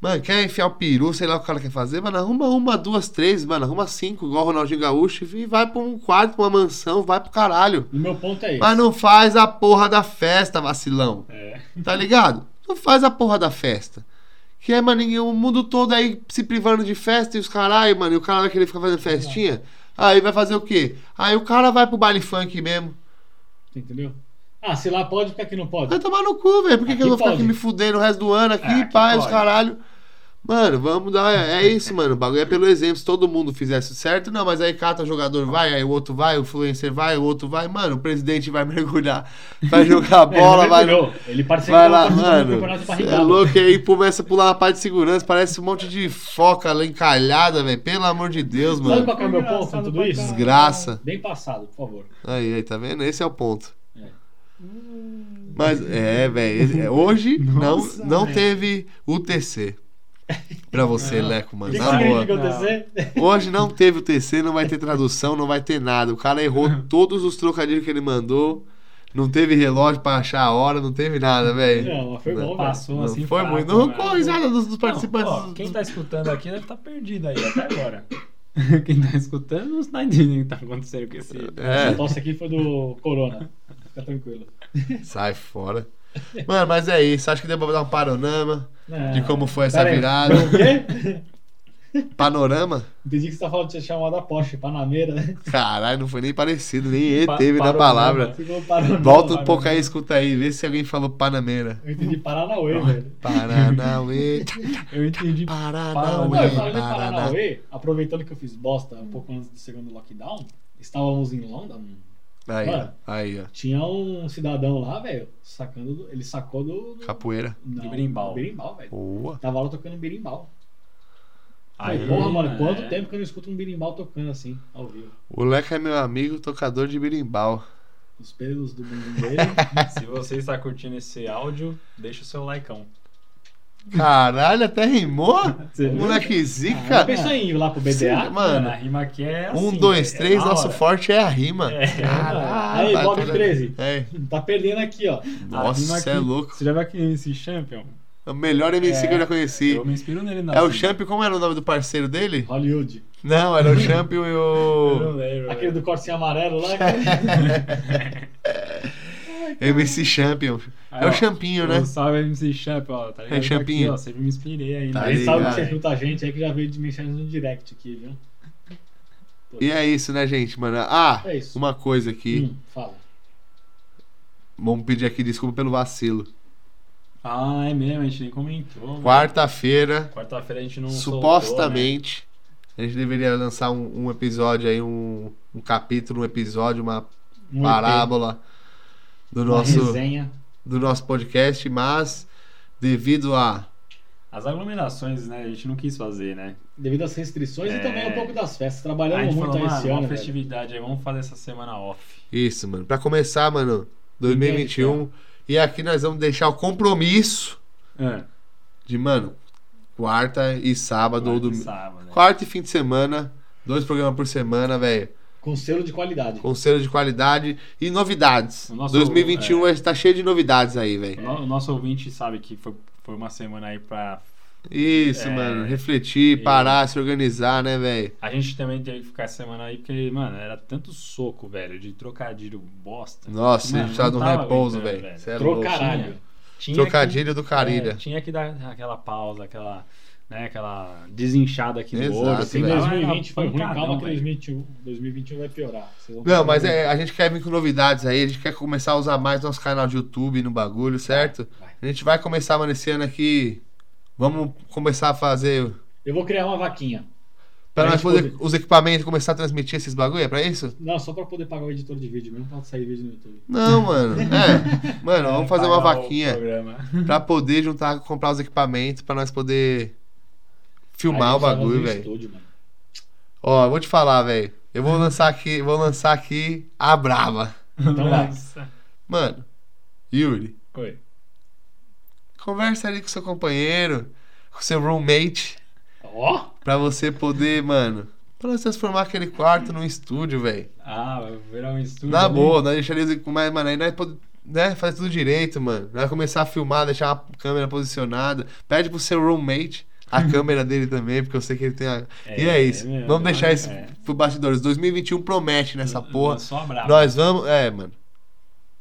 Speaker 1: Mano, quer enfiar o peru, sei lá o que o cara quer fazer, mano, arruma uma, duas, três, mano, arruma cinco, igual o Ronaldinho Gaúcho, e vai pra um quarto, pra uma mansão, vai pro caralho.
Speaker 2: O meu ponto é esse.
Speaker 1: Mas não faz a porra da festa, vacilão.
Speaker 2: É.
Speaker 1: Tá ligado? Não faz a porra da festa. Que é, mano, o mundo todo aí se privando de festa e os caralho, mano. E o cara vai querer ficar fazendo festinha. Aí vai fazer o quê? Aí o cara vai pro baile funk mesmo.
Speaker 2: Entendeu? Ah, se lá pode, que aqui não pode?
Speaker 1: Vai tomar no cu, velho. Por que, que eu vou ficar
Speaker 2: pode.
Speaker 1: aqui me fudendo o resto do ano aqui,
Speaker 3: É,
Speaker 1: pai, os caralho? Mano, vamos dar. É isso, mano. O bagulho é pelo exemplo. Se todo mundo fizesse certo, não, mas aí cata o jogador vai, aí o outro vai, o influencer vai, o outro vai. Mano, o presidente vai <laughs> mergulhar, vai jogar <laughs> bola,
Speaker 2: ele
Speaker 1: vai.
Speaker 2: Ele participou
Speaker 1: Vai lá, mano. é louco e aí começa a pular na parte de segurança. Parece um monte de foca lá encalhada, velho. Pelo amor de Deus,
Speaker 2: Sabe
Speaker 1: mano.
Speaker 2: qual que é o meu ponto em tudo isso?
Speaker 1: Desgraça.
Speaker 2: Bem passado, por favor.
Speaker 1: Aí, aí, tá vendo? Esse é o ponto.
Speaker 2: É.
Speaker 1: Mas, é, velho. Hoje <laughs>
Speaker 3: Nossa,
Speaker 1: não, não teve UTC. Pra você, Leco,
Speaker 2: O
Speaker 1: mano. Na boa. Hoje não teve UTC, não vai ter tradução, não vai ter nada. O cara errou todos os trocadilhos que ele mandou. Não teve relógio pra achar a hora, não teve nada, velho.
Speaker 2: Não, mas foi
Speaker 1: Não,
Speaker 2: bom.
Speaker 3: Passou
Speaker 1: Não
Speaker 3: assim.
Speaker 1: foi muito. Não a risada dos, dos
Speaker 3: Não,
Speaker 1: participantes.
Speaker 3: ó, quem tá escutando aqui deve estar perdido aí até agora. <laughs> quem tá escutando não tá entendendo o que tá acontecendo com esse.
Speaker 1: É.
Speaker 2: Essa tosse aqui foi do Corona. Fica tranquilo.
Speaker 1: Sai fora. Mano, mas é isso. Acho que deu pra dar um panorama
Speaker 2: Não.
Speaker 1: de como foi essa
Speaker 2: aí,
Speaker 1: virada.
Speaker 2: O quê?
Speaker 1: Panorama?
Speaker 2: Entendi que você tá falando de chamar da Porsche, Panameira.
Speaker 1: Caralho, não foi nem parecido, nem
Speaker 3: Pa-
Speaker 1: teve na palavra.
Speaker 2: Paranauê.
Speaker 1: Volta um pouco aí, escuta aí, vê se alguém falou Panameira.
Speaker 2: Eu entendi Paranauê, velho.
Speaker 1: Paranauê, <laughs>
Speaker 3: Eu entendi.
Speaker 2: Não,
Speaker 1: Paranauê,
Speaker 2: eu falei de
Speaker 1: Paraná.
Speaker 2: Paranauê, aproveitando que eu fiz bosta um pouco antes do segundo lockdown, estávamos em London.
Speaker 1: Aí,
Speaker 2: Mano.
Speaker 1: ó, aí, ó.
Speaker 2: Tinha um cidadão lá, velho, sacando. do- ele sacou do. do
Speaker 1: Capoeira.
Speaker 2: não,
Speaker 3: De berimbau.
Speaker 2: do berimbau, velho.
Speaker 1: Boa.
Speaker 2: Tava lá tocando berimbau.
Speaker 3: Aí,
Speaker 2: Falei, porra, mano, quanto
Speaker 3: é.
Speaker 2: tempo que eu não escuto um berimbau tocando assim, ao vivo?
Speaker 1: O Leca é meu amigo, tocador de berimbau.
Speaker 2: Os pelos do bumbum dele. <laughs>
Speaker 3: Se você está curtindo esse áudio, deixa o seu likeão.
Speaker 1: Caralho, até rimou? Moleque
Speaker 2: Ah,
Speaker 1: zica.
Speaker 2: já pensou em ir lá pro BDA?
Speaker 1: Sim,
Speaker 3: Mano, a rima aqui é assim.
Speaker 1: um, dois,
Speaker 3: é
Speaker 1: três,
Speaker 3: na
Speaker 1: nosso
Speaker 3: hora.
Speaker 1: forte é a rima.
Speaker 3: É.
Speaker 1: Caralho,
Speaker 2: Aí, Bob
Speaker 1: tudo-
Speaker 2: 13.
Speaker 1: É.
Speaker 2: Tá perdendo aqui, ó.
Speaker 1: Nossa,
Speaker 3: aqui-
Speaker 1: é louco.
Speaker 3: Você já viu aquele MC Champion?
Speaker 1: É o melhor MC
Speaker 3: É,
Speaker 1: que eu já conheci.
Speaker 3: Eu me inspiro nele na
Speaker 1: É o
Speaker 3: rima.
Speaker 1: Champ, como era o nome do parceiro dele?
Speaker 2: Hollywood.
Speaker 1: Não, era o <laughs> Champion e
Speaker 3: Eu não
Speaker 1: o.
Speaker 3: lembro.
Speaker 2: Aquele do cortinho amarelo lá. <laughs>
Speaker 1: MC Champion.
Speaker 3: Aí,
Speaker 1: É o
Speaker 3: ó,
Speaker 1: champinho, né?
Speaker 3: Salve MC Champ, ó. Tá ligado?
Speaker 1: É, champinho.
Speaker 3: Aqui, ó, sempre me inspirei aí.
Speaker 1: Tá
Speaker 3: né?
Speaker 2: a gente sabe que você escuta a gente aí que já veio de mensagem no direct aqui, viu?
Speaker 1: E é isso, né, gente, mano? Ah,
Speaker 2: É isso.
Speaker 1: uma coisa aqui.
Speaker 2: Hum, fala.
Speaker 1: Vamos pedir aqui desculpa pelo vacilo.
Speaker 3: Ah, é mesmo, a gente nem comentou.
Speaker 1: Quarta-feira,
Speaker 3: Quarta-feira a gente não
Speaker 1: supostamente, a gente deveria lançar um, um episódio aí, um, um capítulo, um episódio, uma
Speaker 2: Um
Speaker 1: parábola do
Speaker 2: uma
Speaker 1: nosso,
Speaker 2: resenha.
Speaker 1: Do nosso podcast, mas devido a.
Speaker 3: As aglomerações, né? A gente não quis fazer, né?
Speaker 2: Devido às restrições
Speaker 3: É.
Speaker 2: e também um pouco das festas.
Speaker 3: a
Speaker 2: Trabalhamos
Speaker 3: gente
Speaker 2: muito
Speaker 3: falou,
Speaker 2: esse ano, velho.
Speaker 3: festividade aí, vamos fazer essa semana off.
Speaker 1: Isso, mano. Pra começar, mano, 2021. E aqui nós vamos deixar o compromisso
Speaker 3: É.
Speaker 1: de, mano, quarta e sábado ou
Speaker 3: Quarta e
Speaker 1: domingo.
Speaker 3: né?
Speaker 1: Quarta e fim de semana, dois programas por semana, velho.
Speaker 2: Com selo de qualidade.
Speaker 1: Com selo de qualidade e novidades.
Speaker 3: O nosso-
Speaker 1: 2021 vai estar cheio de novidades aí, velho.
Speaker 3: o nosso ouvinte sabe que foi, foi uma semana aí pra.
Speaker 1: Isso,
Speaker 3: É.
Speaker 1: mano. Refletir,
Speaker 3: E-
Speaker 1: parar, se organizar, né, velho?
Speaker 3: A gente também teve que ficar essa semana aí, porque, mano, era tanto soco, velho, de trocadilho bosta.
Speaker 1: Nossa, a
Speaker 3: Mano,
Speaker 1: gente precisava de um
Speaker 3: não tava
Speaker 1: repouso,
Speaker 3: aguentando,
Speaker 1: velho. É.
Speaker 2: Trocaralho.
Speaker 3: Tinha
Speaker 1: Trocadilho do
Speaker 3: que,
Speaker 1: Carilha.
Speaker 3: é, tinha que dar aquela pausa, aquela, né, aquela desinchada aqui no
Speaker 1: Exato,
Speaker 3: olho.
Speaker 2: Assim,
Speaker 1: velho.
Speaker 2: 2020 foi ruim,
Speaker 3: Pancadão,
Speaker 2: calma que
Speaker 3: velho.
Speaker 2: 2021, 2021 vai piorar.
Speaker 1: Não, mas é, a gente quer vir com novidades aí, a gente quer começar a usar mais nosso canal de YouTube no bagulho, certo?
Speaker 2: Vai.
Speaker 1: A gente vai começar, mano, esse ano aqui. Vamos começar a fazer.
Speaker 2: Eu vou criar uma vaquinha.
Speaker 1: Pra
Speaker 2: Pra
Speaker 1: nós poder,
Speaker 2: poder-
Speaker 1: os equipamentos começar a transmitir esses bagulho, é pra isso?
Speaker 2: Não, só pra poder pagar o editor de vídeo mesmo, pra sair vídeo no YouTube.
Speaker 1: Não, mano. <laughs> É. Mano, vamos fazer uma vaquinha pra poder juntar, comprar os equipamentos, pra nós poder filmar o
Speaker 2: vai
Speaker 1: bagulho, velho. Ó, eu vou te falar, velho. Eu vou lançar aqui, vou lançar aqui a brava.
Speaker 2: Então vai.
Speaker 3: Nossa.
Speaker 1: Mano, Yuri,
Speaker 3: Oi.
Speaker 1: conversa ali com seu companheiro, com seu roommate,
Speaker 2: Ó,
Speaker 1: pra você poder, mano, pra transformar aquele quarto num estúdio, velho.
Speaker 3: Ah, vai virar um estúdio.
Speaker 1: Na
Speaker 3: né?
Speaker 1: boa, nós deixaríamos com mais, mano, aí nós pod- né, fazer tudo direito, mano. Nós começar a filmar, deixar a câmera posicionada. Pede pro seu roommate a câmera dele também, porque eu sei que ele tem a. e é
Speaker 3: É,
Speaker 1: isso.
Speaker 3: é
Speaker 1: vamos deixar
Speaker 3: é.
Speaker 1: isso pro bastidores. 2021 promete nessa porra.
Speaker 3: Só bravo.
Speaker 1: Nós vamos. É, mano.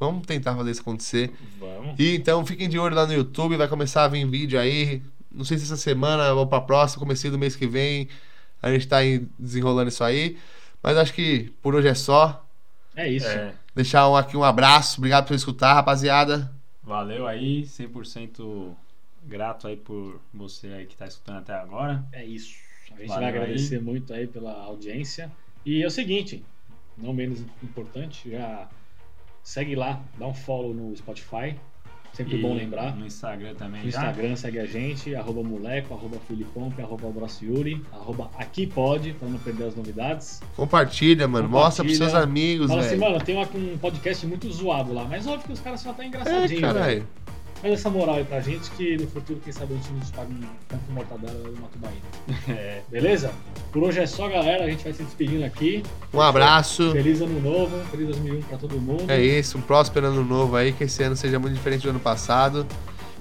Speaker 1: Vamos tentar fazer isso acontecer.
Speaker 3: Vamos.
Speaker 1: E então fiquem de olho lá no YouTube, vai começar a vir vídeo aí. Não sei se essa semana ou pra próxima, comecinho do mês que vem. A gente tá aí desenrolando isso aí. Mas acho que por hoje é só.
Speaker 2: é isso.
Speaker 3: É,
Speaker 1: Deixar um, aqui um abraço. Obrigado por escutar, rapaziada.
Speaker 3: valeu aí, 100% grato aí por você aí que tá escutando até agora.
Speaker 2: É isso. A gente
Speaker 3: Valeu
Speaker 2: vai agradecer muito aí pela audiência. E é o seguinte, não menos importante, já segue lá, dá um follow no Spotify. Sempre
Speaker 3: E
Speaker 2: bom lembrar.
Speaker 3: No Instagram também
Speaker 2: No
Speaker 3: já.
Speaker 2: Instagram segue a gente, arroba moleco, arroba filipompe, arroba abraço Yuri, arroba aqui pode, pra não perder as novidades.
Speaker 1: Compartilha, mano. Mostra pros
Speaker 2: Compartilha.
Speaker 1: seus amigos,
Speaker 2: Fala assim,
Speaker 1: velho.
Speaker 2: mano, tem um, um podcast muito zoado lá, mas óbvio que os caras só tá
Speaker 1: É,
Speaker 2: engraçadinho, velho. Faz essa moral aí pra gente que no futuro, quem sabe, a gente nos paga um tanto de mortadela e uma tubaína.
Speaker 3: É,
Speaker 2: Beleza? Por hoje é só, galera. A gente vai se despedindo aqui.
Speaker 1: Um abraço.
Speaker 2: Feliz ano novo, feliz 2001 pra todo mundo.
Speaker 1: É isso. Um próspero ano novo aí. Que esse ano seja muito diferente do ano passado.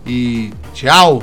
Speaker 1: E tchau!